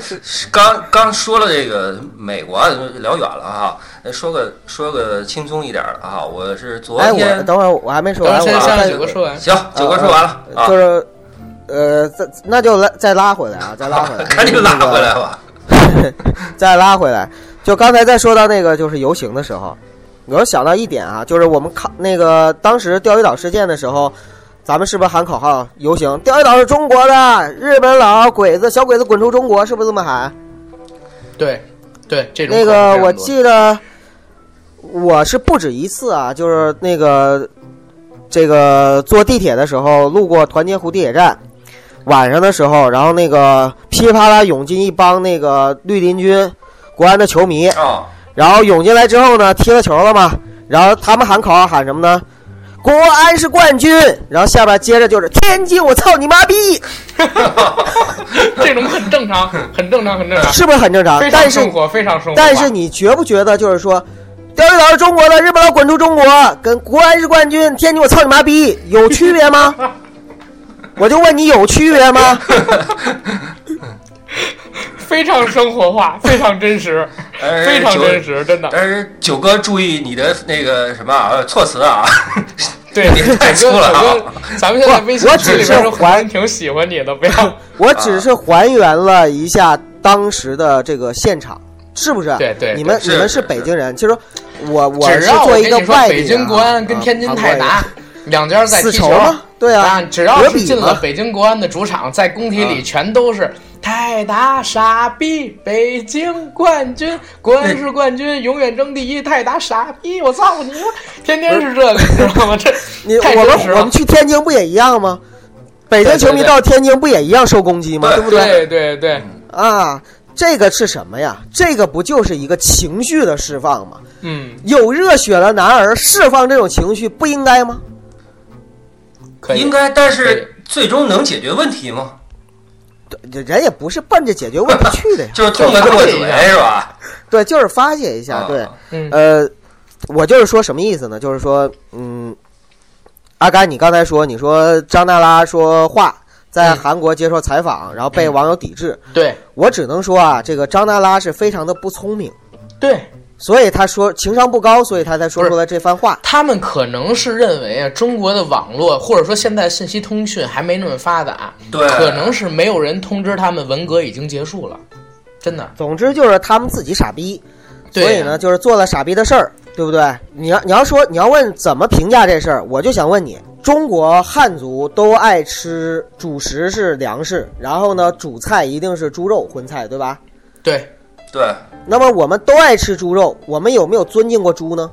刚刚说了这个美国聊远了哈，哎说个说个轻松一点的啊，我是昨哎，我天等会儿我还没说完。行，九哥说完了啊，就，是呃，再那就拉再拉回来啊，再拉回来 赶紧拉回来吧。再拉回来。就刚才再说到那个就是游行的时候，我又想到一点啊，就是我们看那个当时钓鱼岛事件的时候，咱们是不是喊口号游行？钓鱼岛是中国的，日本佬鬼子小鬼子滚出中国，是不是这么喊？对对，这种那个我记得我是不止一次啊，就是那个这个坐地铁的时候路过团结湖地铁站，晚上的时候，然后那个噼里啪啦涌进一帮那个绿林军国安的球迷，啊，然后涌进来之后呢，踢了球了嘛，然后他们喊口号喊什么呢？国安是冠军，然后下边接着就是天津，我操你妈逼，这种很正常，很正常，很正常，是不是很正常非？但是常生活，非常生活。但是你觉不觉得就是说，钓鱼岛是中国的，日本佬滚出中国，跟国安是冠军，天津我操你妈逼，有区别吗？我就问你有区别吗？非常生活化，非常真实，哎非常真实，真的。但是九哥注意你的那个什么啊措辞啊，对，你太粗了啊，咱们现在微信我群里只是边还挺喜欢你的，不要。我只是还原了一下当时的这个现场，是不是？对对对你们你们是是北京人，其实我我只要是作为一个北京国安跟天津泰达啊两家在踢球死仇吗？对啊，啊，只要是进了北京国安的主场，在工体里全都是泰达傻逼，北京冠军，国安是冠军，永远争第一，泰达傻逼，我操你妈！天天是这个，你知道吗？这你太我们我们。去天津不也一样吗？北京球迷到天津不也一样受攻击吗？对对不对？对对对，啊，这个是什么呀？这个不就是一个情绪的释放吗？嗯，有热血的男儿释放这种情绪不应该吗？可以应。该，但是最终能解决问题吗？对，人也不是奔着解决问题去的呀。就是痛快过嘴是吧？对，就是发泄一下。啊对，嗯，呃，我就是说什么意思呢？就是说，嗯，阿甘，你刚才说，你说张娜拉说话在嗯韩国接受采访，然后被网友抵制。对我只能说啊，这个张娜拉是非常的不聪明，对，所以他说情商不高，所以他才说出了这番话。他们可能是认为啊，中国的网络或者说现在信息通讯还没那么发达，对，可能是没有人通知他们文革已经结束了，真的。总之就是他们自己傻逼，所以呢，就是做了傻逼的事儿，对不对？你要你要说你要问怎么评价这事儿，我就想问你：中国汉族都爱吃主食是粮食，然后呢，主菜一定是猪肉荤菜，对吧？对，对，那么我们都爱吃猪肉，我们有没有尊敬过猪呢？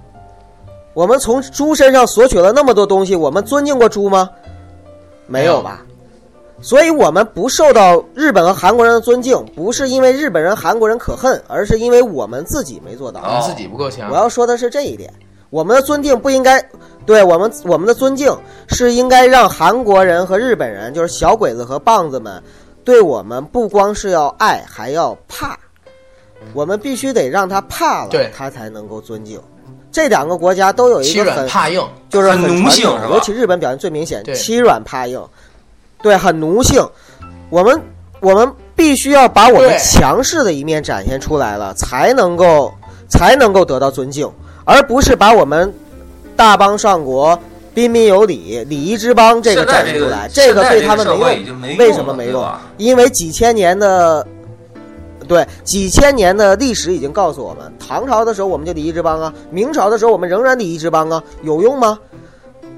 我们从猪身上索取了那么多东西，我们尊敬过猪吗？没有吧？所以我们不受到日本和韩国人的尊敬，不是因为日本人、韩国人可恨，而是因为我们自己没做到。我们自己不够强我。要说的是这一点，我们的尊敬不应该，对我们我们的尊敬是应该让韩国人和日本人，就是小鬼子和棒子们，对我们不光是要爱，还要怕。我们必须得让他怕了对，他才能够尊敬。这两个国家都有一个很怕硬，就是很奴传统性尤其日本表现最明显，欺软怕硬，对，很奴性。我们我们必须要把我们强势的一面展现出来了，才能够才能够得到尊敬，而不是把我们大邦上国、彬彬有礼、礼仪之邦这个展现出来，这个对他们没用。没用为什么没用？因为几千年的，对几千年的历史已经告诉我们，唐朝的时候我们就礼仪之邦啊，明朝的时候我们仍然礼仪之邦啊，有用吗？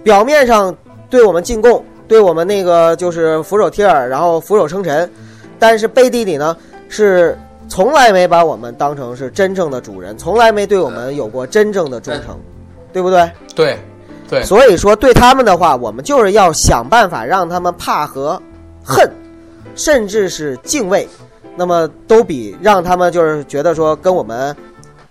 表面上对我们进贡，对我们那个就是俯首帖耳，然后俯首称臣，但是背地里呢是从来没把我们当成是真正的主人，从来没对我们有过真正的忠诚，对不对？对对所以说，对他们的话，我们就是要想办法让他们怕和恨，甚至是敬畏，那么都比让他们就是觉得说跟我们，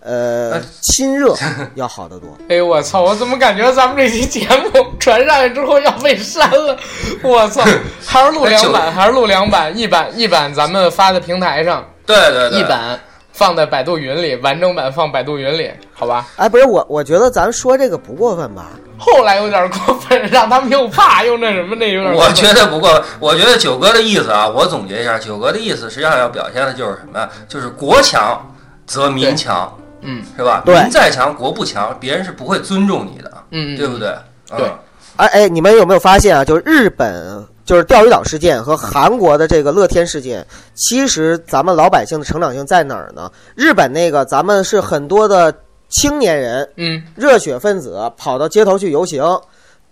呃哎，亲热要好得多。哎呦我操！我怎么感觉咱们这期节目传上去之后要被删了？我操！还是录两版，还是录两版，一版一版咱们发在平台上，对对对，一版放在百度云里，完整版放百度云里，好吧？哎，不是我，我觉得咱说这个不过分吧？后来有点过分，让他们又怕又那什么，那有点过分。我觉得不过，我觉得九哥的意思啊，我总结一下，九哥的意思实际上要表现的就是什么呀？就是国强则民强，嗯是吧？对民再强，国不强，别人是不会尊重你的，嗯，嗯对不？对？对嗯哎哎，你们有没有发现啊？就是日本，就是钓鱼岛事件和韩国的这个乐天事件，其实咱们老百姓的成长性在哪儿呢？日本那个，咱们是很多的青年人嗯，热血分子跑到街头去游行，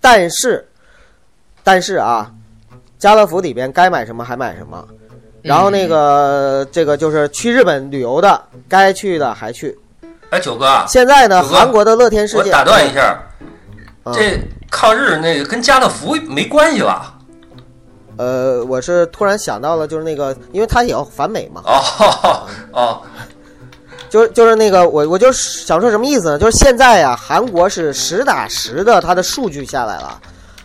但是，但是啊，家乐福里边该买什么还买什么，然后那个这个就是去日本旅游的，该去的还去，哎，九哥啊，现在呢，韩国的乐天事件，我打断一下，嗯这抗日那个跟家乐福没关系吧？呃，我是突然想到了，就是那个，因为他也要反美嘛，哦 哦，就是就是那个，我我就想说什么意思呢？就是现在呀、韩国是实打实的，它的数据下来了。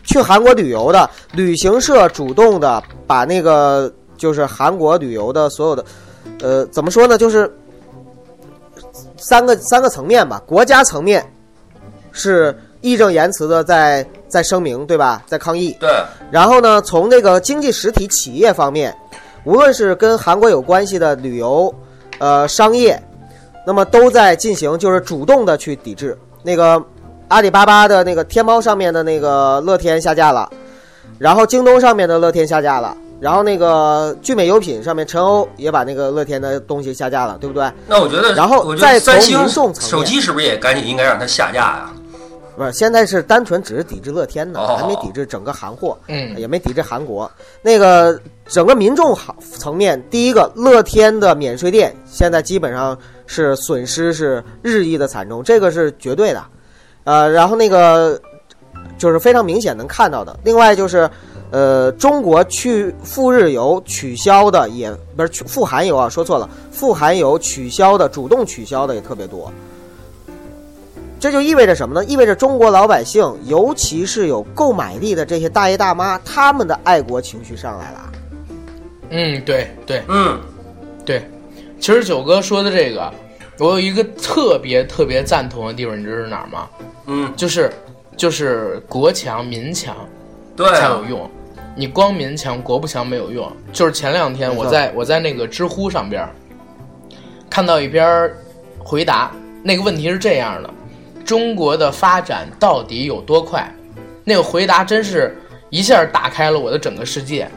去韩国旅游的旅行社主动的把那个就是韩国旅游的所有的，呃，怎么说呢？就是三个三个层面吧。国家层面是义正言辞的在在声明，对吧？在抗议。对，然后呢，从这个经济实体企业方面，无论是跟韩国有关系的旅游、呃商业，那么都在进行就是主动的去抵制。那个阿里巴巴的那个天猫上面的那个乐天下架了，然后京东上面的乐天下架了，然后那个聚美优品上面陈欧也把那个乐天的东西下架了，对不对？那我觉得，然后我觉再从得三星民众层面手机是不是也赶紧应该让它下架呀？不是，现在是单纯只是抵制乐天呢，哦还没抵制整个韩货。嗯，也没抵制韩国。那个整个民众好层面，第一个乐天的免税店现在基本上是损失是日益的惨重，这个是绝对的。呃，然后那个就是非常明显能看到的。另外就是，呃，中国去赴日游取消的也不是去赴韩游啊，说错了，赴韩游取消的主动取消的也特别多。这就意味着什么呢？意味着中国老百姓，尤其是有购买力的这些大爷大妈，他们的爱国情绪上来了。嗯，对对嗯，对。其实九哥说的这个，我有一个特别特别赞同的地方，你知道是哪儿吗？嗯，就是就是国强民强对啊才有，用，你光民强国不强没有用。就是前两天我在我在那个知乎上边儿看到一篇儿回答，那个问题是这样的：中国的发展到底有多快？那个回答真是一下打开了我的整个世界。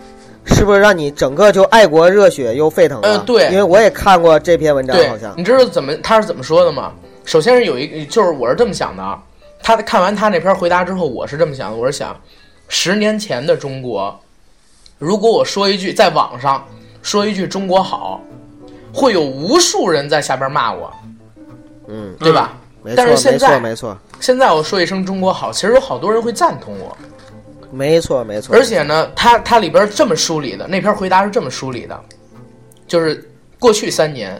是不是让你整个就爱国热血又沸腾了？呃对因为我也看过这篇文章，对好像，你知道怎么他是怎么说的吗？首先是有一个，就是我是这么想的啊。他看完他那篇回答之后，我是这么想的，我是想，十年前的中国，如果我说一句在网上说一句中国好，会有无数人在下边骂我，嗯，对吧？没错，但是现没错，在没错，现在我说一声中国好，其实有好多人会赞同我。没错，没错。而且呢，它它里边这么梳理的，那篇回答是这么梳理的，就是过去三年，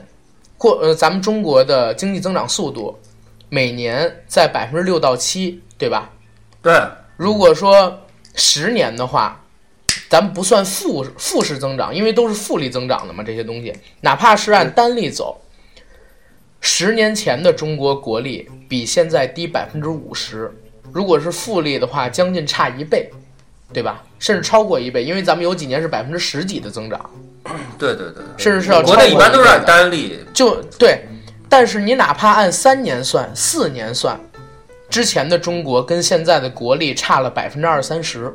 过呃咱们中国的经济增长速度每年在百分之六到七，对吧？对，如果说十年的话，咱们不算负负式增长，因为都是复利增长的嘛，这些东西，哪怕是按单利走，十年前的中国国力比现在低百分之五十，如果是复利的话，将近差一倍，对吧？甚至超过一倍，因为咱们有几年是百分之十几的增长，对对对，甚至是要超国过内一般都是按单利，就对，但是你哪怕按三年算、四年算，之前的中国跟现在的国力差了百分之二三十。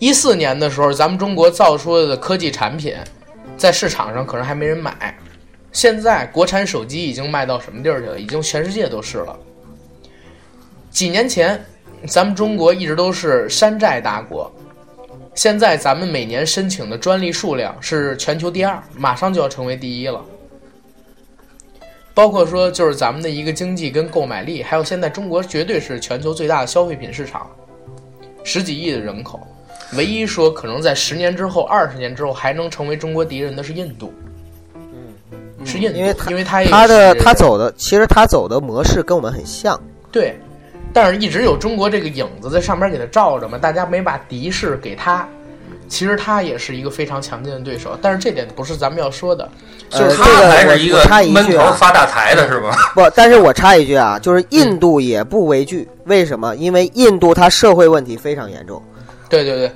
一四年的时候，咱们中国造出的科技产品，在市场上可能还没人买，现在国产手机已经卖到什么地儿去了？已经全世界都是了。几年前，咱们中国一直都是山寨大国，现在咱们每年申请的专利数量是全球第二，马上就要成为第一了。包括说，就是咱们的一个经济跟购买力，还有现在中国绝对是全球最大的消费品市场，十几亿的人口，唯一说可能在十年之后、二十年之后还能成为中国敌人的是印度。嗯，是印度，因为他因为他也他的是他走的，其实他走的模式跟我们很像。对，但是一直有中国这个影子在上边给他罩着嘛，大家没把敌视给他。其实他也是一个非常强劲的对手，但是这点不是咱们要说的，就是他还是一个闷头啊发大财的是吧？不，但是我插一句啊，就是印度也不畏惧，为什么？因为印度它社会问题非常严重。对对对，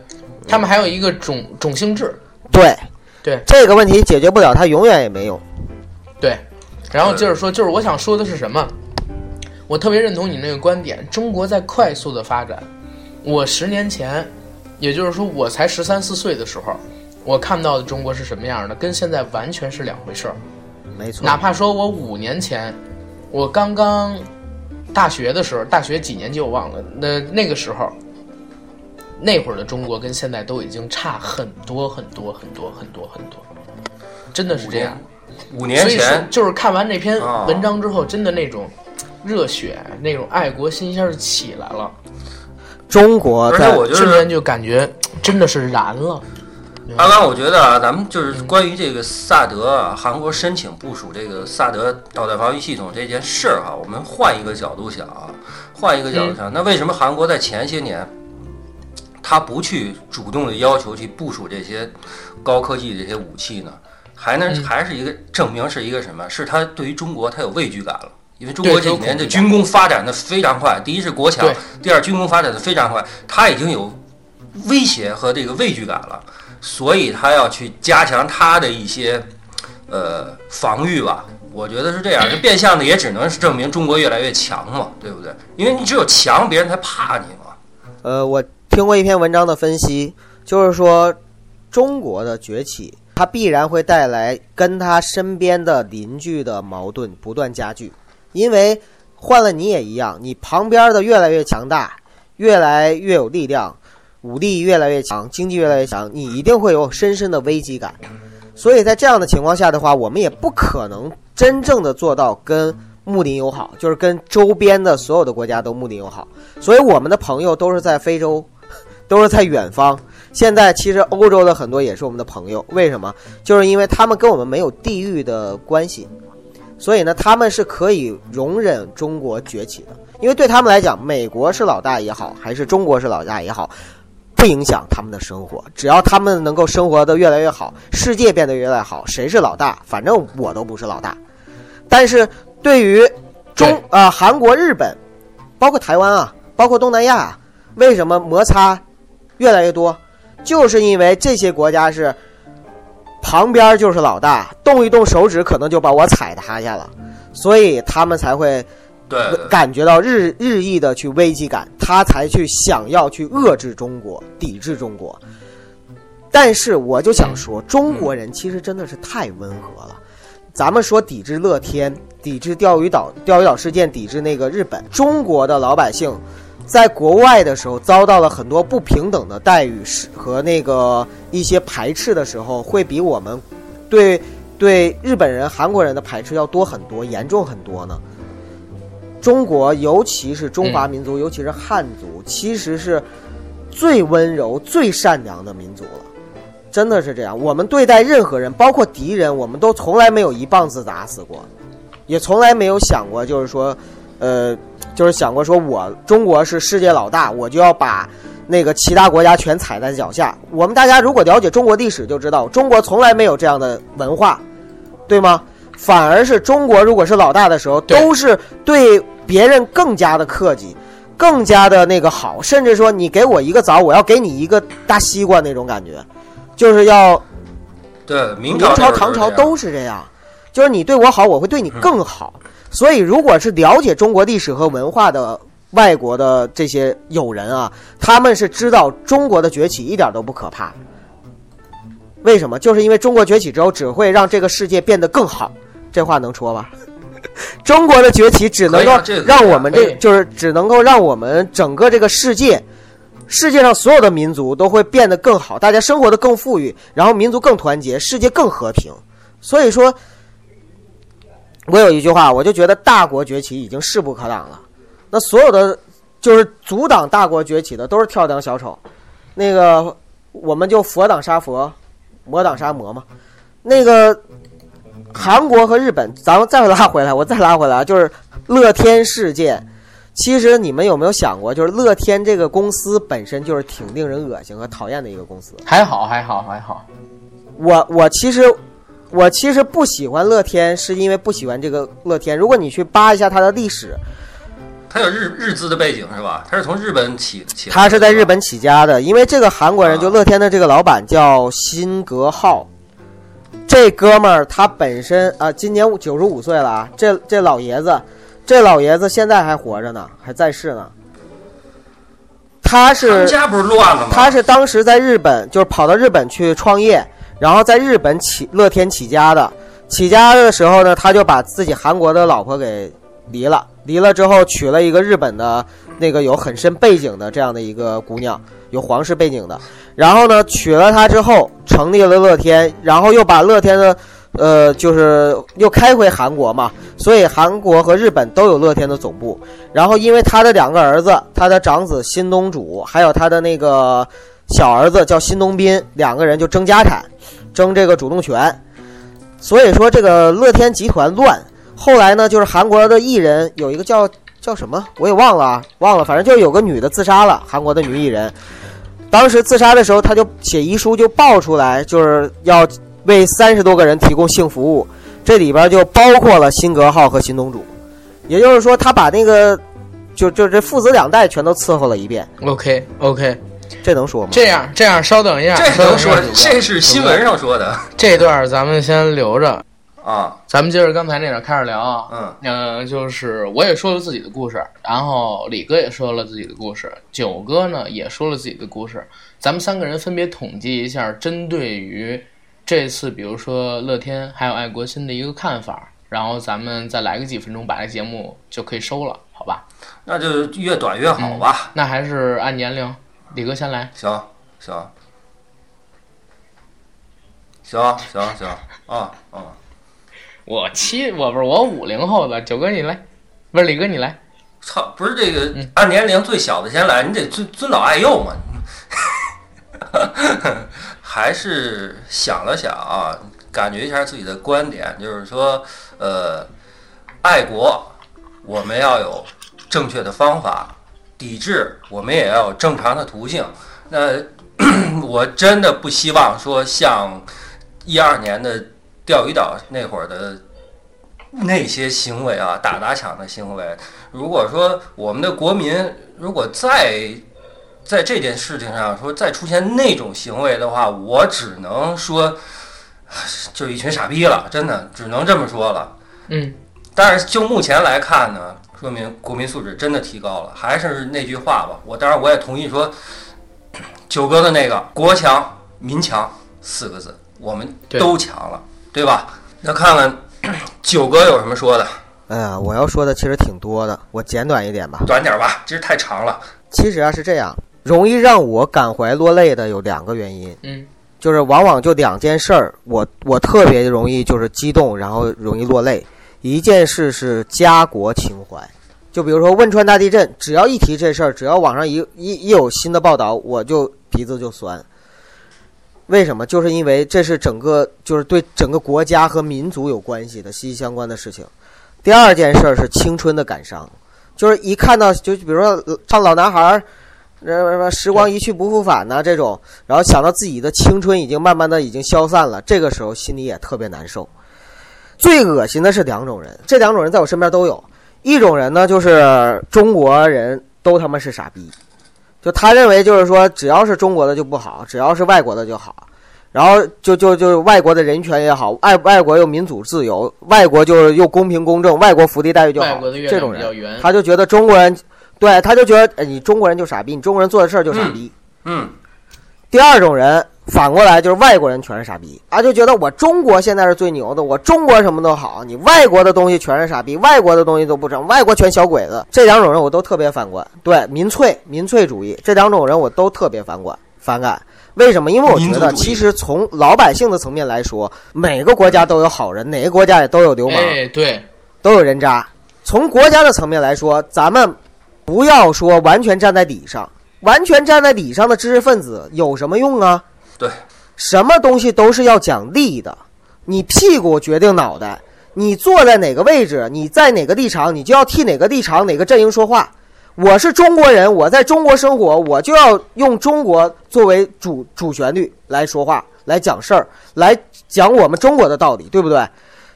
他们还有一个种种姓制，对对这个问题解决不了，它永远也没用。对，然后接着说，就是我想说的是什么？我特别认同你那个观点，中国在快速的发展。我十年前，也就是说我才十三四岁的时候，我看到的中国是什么样的，跟现在完全是两回事儿。没错，哪怕说我五年前，我刚刚大学的时候，大学几年级我忘了，那那个时候，那会儿的中国跟现在都已经差很多很多很多很多很多，真的是这样。五年前，就是看完这篇哦文章之后，真的那种热血、那种爱国心一下就起来了，中国而且在我就是瞬间就感觉真的是燃了。阿刚，我觉得啊，咱们就是关于这个萨德啊，韩国申请部署这个萨德导弹防御系统这件事儿哈，我们换一个角度想啊，换一个角度想，那为什么韩国在前些年，他不去主动的要求去部署这些高科技的这些武器呢？还能嗯还是一个证明是一个什么？是他对于中国他有畏惧感了。因为中国这几年的军工发展的非常快，第一是国强，第二军工发展的非常快，他已经有威胁和这个畏惧感了。所以他要去加强他的一些呃防御吧。我觉得是这样，这变相的也只能是证明中国越来越强嘛，对不对？因为你只有强，别人才怕你嘛。呃，我听过一篇文章的分析，就是说中国的崛起，它必然会带来跟它身边的邻居的矛盾不断加剧，因为换了你也一样，你旁边的越来越强大，越来越有力量，武力越来越强，经济越来越强，你一定会有深深的危机感。所以在这样的情况下的话，我们也不可能真正的做到跟睦邻友好，就是跟周边的所有的国家都睦邻友好。所以我们的朋友都是在非洲，都是在远方。现在其实欧洲的很多也是我们的朋友，为什么？就是因为他们跟我们没有地域的关系，所以呢，他们是可以容忍中国崛起的。因为对他们来讲，美国是老大也好，还是中国是老大也好，不影响他们的生活。只要他们能够生活的越来越好，世界变得越来越好，谁是老大，反正我都不是老大。但是对于中呃、韩国、日本，包括台湾啊，包括东南亚，为什么摩擦越来越多？就是因为这些国家是旁边就是老大，动一动手指可能就把我踩塌下了，所以他们才会对，感觉到日日益的去危机感，他才去想要去遏制中国，抵制中国。但是我就想说，中国人其实真的是太温和了。咱们说抵制乐天，抵制钓鱼岛钓鱼岛事件，抵制那个日本，中国的老百姓在国外的时候遭到了很多不平等的待遇是和那个一些排斥的时候，会比我们对对日本人、韩国人的排斥要多很多，严重很多呢。中国，尤其是中华民族，尤其是汉族，其实是最温柔、最善良的民族了。真的是这样，我们对待任何人，包括敌人，我们都从来没有一棒子打死过，也从来没有想过，就是说，呃，就是想过说我中国是世界老大，我就要把那个其他国家全踩在脚下。我们大家如果了解中国历史，就知道中国从来没有这样的文化，对吗？反而是中国如果是老大的时候，都是对别人更加的客气，更加的那个好，甚至说你给我一个枣，我要给你一个大西瓜那种感觉，就是要对，明朝、唐朝都是这样，就是你对我好，我会对你更好。所以，如果是了解中国历史和文化的外国的这些友人啊，他们是知道中国的崛起一点都不可怕。为什么？就是因为中国崛起之后，只会让这个世界变得更好。这话能说吧？中国的崛起只能够让我们这就是只能够让我们整个这个世界，世界上所有的民族都会变得更好，大家生活的更富裕，然后民族更团结，世界更和平。所以说，我有一句话，我就觉得大国崛起已经势不可挡了。那所有的就是阻挡大国崛起的，都是跳梁小丑。那个我们就佛挡杀佛，魔挡杀魔嘛。那个韩国和日本，咱们再拉回来，我再拉回来啊，就是乐天事件。其实你们有没有想过，就是乐天这个公司本身就是挺令人恶心和讨厌的一个公司。还好，还好，还好。我我其实我其实不喜欢乐天，是因为不喜欢这个乐天。如果你去扒一下它的历史，它有日日资的背景是吧？它是从日本起起它是在日本起家的。因为这个韩国人，啊就乐天的这个老板叫辛格浩，这哥们儿他本身啊、今年九十五岁了啊，这这老爷子，这老爷子现在还活着呢，还在世呢。他他是们家不是乱了吗？他是当时在日本，就是跑到日本去创业，然后在日本起乐天起家的。起家的时候呢，他就把自己韩国的老婆给离了，离了之后娶了一个日本的那个有很深背景的这样的一个姑娘，有皇室背景的。然后呢，娶了她之后，成立了乐天，然后又把乐天的呃，就是又开回韩国嘛，所以韩国和日本都有乐天的总部。然后因为他的两个儿子，他的长子新东主，还有他的那个小儿子叫新东斌，两个人就争家产，争这个主动权。所以说这个乐天集团乱。后来呢，就是韩国的艺人有一个叫叫什么，我也忘了啊，忘了，反正就有个女的自杀了，韩国的女艺人。当时自杀的时候，他就写遗书，就爆出来，就是要为三十多个人提供性服务，这里边就包括了辛格浩和新东主，也就是说，他把那个就就这父子两代全都伺候了一遍。OK OK，这能说吗？这样这样，稍等一下，这能说这是新闻上说的这段咱们先留着，啊，咱们接着刚才那点开始聊啊。嗯嗯、就是我也说了自己的故事，然后李哥也说了自己的故事，九哥呢也说了自己的故事，咱们三个人分别统计一下，针对于这次，比如说乐天还有爱国心的一个看法，然后咱们再来个几分钟，把这节目就可以收了，好吧？那就越短越好吧。那还是按年龄，李哥先来。行行行行行啊啊，我七，我不是我五零后的，九哥你来，不是李哥你来。操，不是这个按年龄最小的先来，你得尊尊老爱幼嘛。还是想了想啊，感觉一下自己的观点，就是说，呃，爱国，我们要有正确的方法；抵制，我们也要有正常的途径。那 我真的不希望说像一二年的钓鱼岛那会儿的那些行为啊，打砸抢的行为。如果说我们的国民如果再在这件事情上说再出现那种行为的话，我只能说，就一群傻逼了，真的只能这么说了。嗯，但是就目前来看呢，说明国民素质真的提高了。还是那句话吧，我当然我也同意说，九哥的那个“国强民强”四个字，我们都强了，对吧？那看看 九哥有什么说的，哎呀，我要说的其实挺多的，我简短一点吧。短点吧，其实太长了。其实啊是这样，容易让我感怀落泪的有两个原因，嗯就是往往就两件事儿，我我特别容易就是激动，然后容易落泪。一件事是家国情怀，就比如说汶川大地震，只要一提这事儿，只要网上一一一有新的报道，我就鼻子就酸。为什么？就是因为这是整个就是对整个国家和民族有关系的息息相关的事情。第二件事儿是青春的感伤，就是一看到就比如说唱老男孩儿，呃什么时光一去不复返呐、这种，然后想到自己的青春已经慢慢的已经消散了，这个时候心里也特别难受。最恶心的是两种人，这两种人在我身边都有。一种人呢，就是中国人都他妈是傻逼，就他认为就是说，只要是中国的就不好，只要是外国的就好。然后就就就外国的人权也好，外外国又民主自由，外国就是又公平公正，外国福利待遇就好这种人。他就觉得中国人，对，他就觉得哎，你中国人就傻逼，你中国人做的事儿就傻逼。嗯，第二种人反过来就是外国人全是傻逼，啊，就觉得我中国现在是最牛的，我中国什么都好，你外国的东西全是傻逼，外国的东西都不成，外国全小鬼子。这两种人我都特别反感，对民粹民粹主义这两种人我都特别反感反感。为什么？因为我觉得，其实从老百姓的层面来说，每个国家都有好人，哪个国家也都有流氓。哎，对，都有人渣。从国家的层面来说，咱们不要说完全站在底上，完全站在底上的知识分子有什么用啊？对，什么东西都是要讲利的，你屁股决定脑袋，你坐在哪个位置，你在哪个立场，你就要替哪个立场、哪个阵营说话。我是中国人，我在中国生活，我就要用中国作为主主旋律来说话，来讲事儿，来讲我们中国的道理，对不对？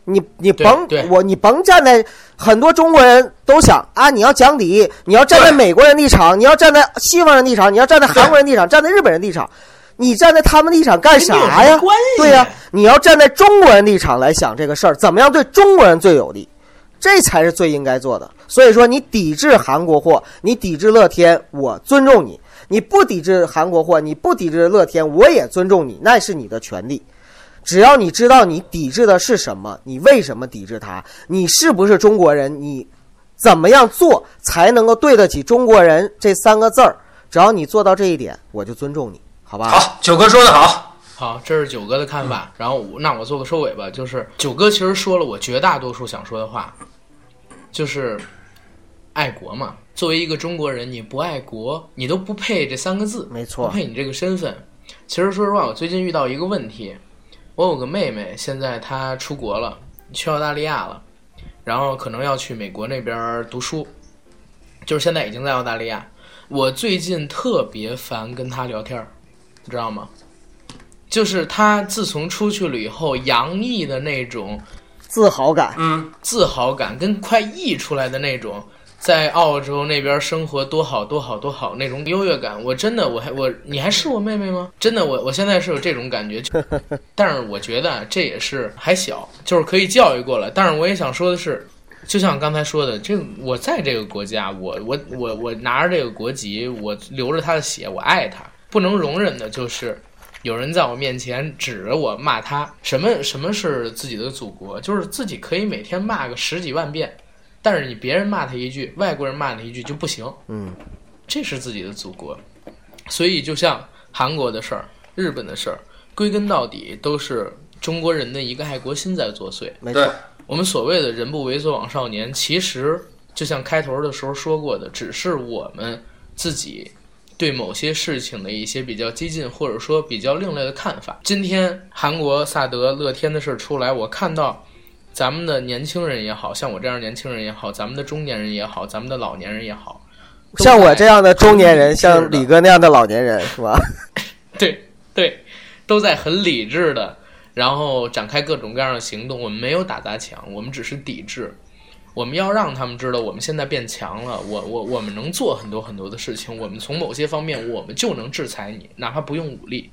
你你甭对。我你甭站在很多中国人都想啊，你要讲理，你要站在美国人立场，你要站在西方人立场，你要站在韩国人立场，站在日本人立场，你站在他们立场干啥呀对呀、你要站在中国人立场来想这个事儿，怎么样对中国人最有利，这才是最应该做的。所以说，你抵制韩国货，你抵制乐天，我尊重你；你不抵制韩国货，你不抵制乐天，我也尊重你，那是你的权利。只要你知道你抵制的是什么，你为什么抵制它，你是不是中国人，你怎么样做才能够对得起中国人这三个字儿？只要你做到这一点，我就尊重你，好吧？好，九哥说的好，好，这是九哥的看法。然后我那我做个收尾吧，就是九哥其实说了我绝大多数想说的话，就是爱国嘛。作为一个中国人，你不爱国，你都不配这三个字，没错，不配你这个身份。其实说实话，我最近遇到一个问题，我有个妹妹，现在她出国了，去澳大利亚了，然后可能要去美国那边读书，就是现在已经在澳大利亚。我最近特别烦跟她聊天儿，你知道吗？就是他自从出去了以后，洋溢的那种自豪感。嗯，自豪感跟快溢出来的那种，在澳洲那边生活多好多好多好那种优越感，我真的我还我你还是我妹妹吗？真的我我现在是有这种感觉，但是我觉得啊这也是还小，就是可以教育过来。但是我也想说的是，就像刚才说的，这个我在这个国家，我我我我拿着这个国籍，我流着他的血，我爱他，不能容忍的就是。有人在我面前指着我骂他，什么什么是自己的祖国？就是自己可以每天骂个十几万遍，但是你别人骂他一句，外国人骂他一句就不行，嗯，这是自己的祖国。所以就像韩国的事儿、日本的事儿，归根到底都是中国人的一个爱国心在作祟。没错，，我们所谓的人不为所往少年，其实就像开头的时候说过的，只是我们自己对某些事情的一些比较激进或者说比较另类的看法。今天韩国萨德乐天的事儿出来，我看到咱们的年轻人也好像我这样年轻人也好，咱们的中年人也好，咱们的老年人也好，像我这样的中年人，像李哥那样的老年人，是吧？对对，都在很理智的，然后展开各种各样的行动。我们没有打砸抢，我们只是抵制。我们要让他们知道，我们现在变强了，我我我们能做很多很多的事情。我们从某些方面，我们就能制裁你，哪怕不用武力。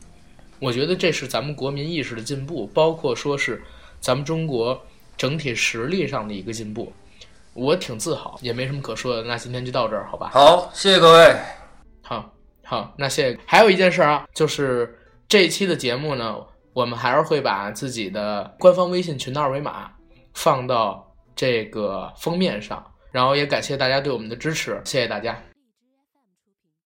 我觉得这是咱们国民意识的进步，包括说是咱们中国整体实力上的一个进步。我挺自豪，也没什么可说的。那今天就到这儿，好吧？好，谢谢各位。好，好，那谢谢。还有一件事儿啊，就是这一期的节目呢，我们还是会把自己的官方微信群的二维码放到这个封面上，然后也感谢大家对我们的支持，谢谢大家。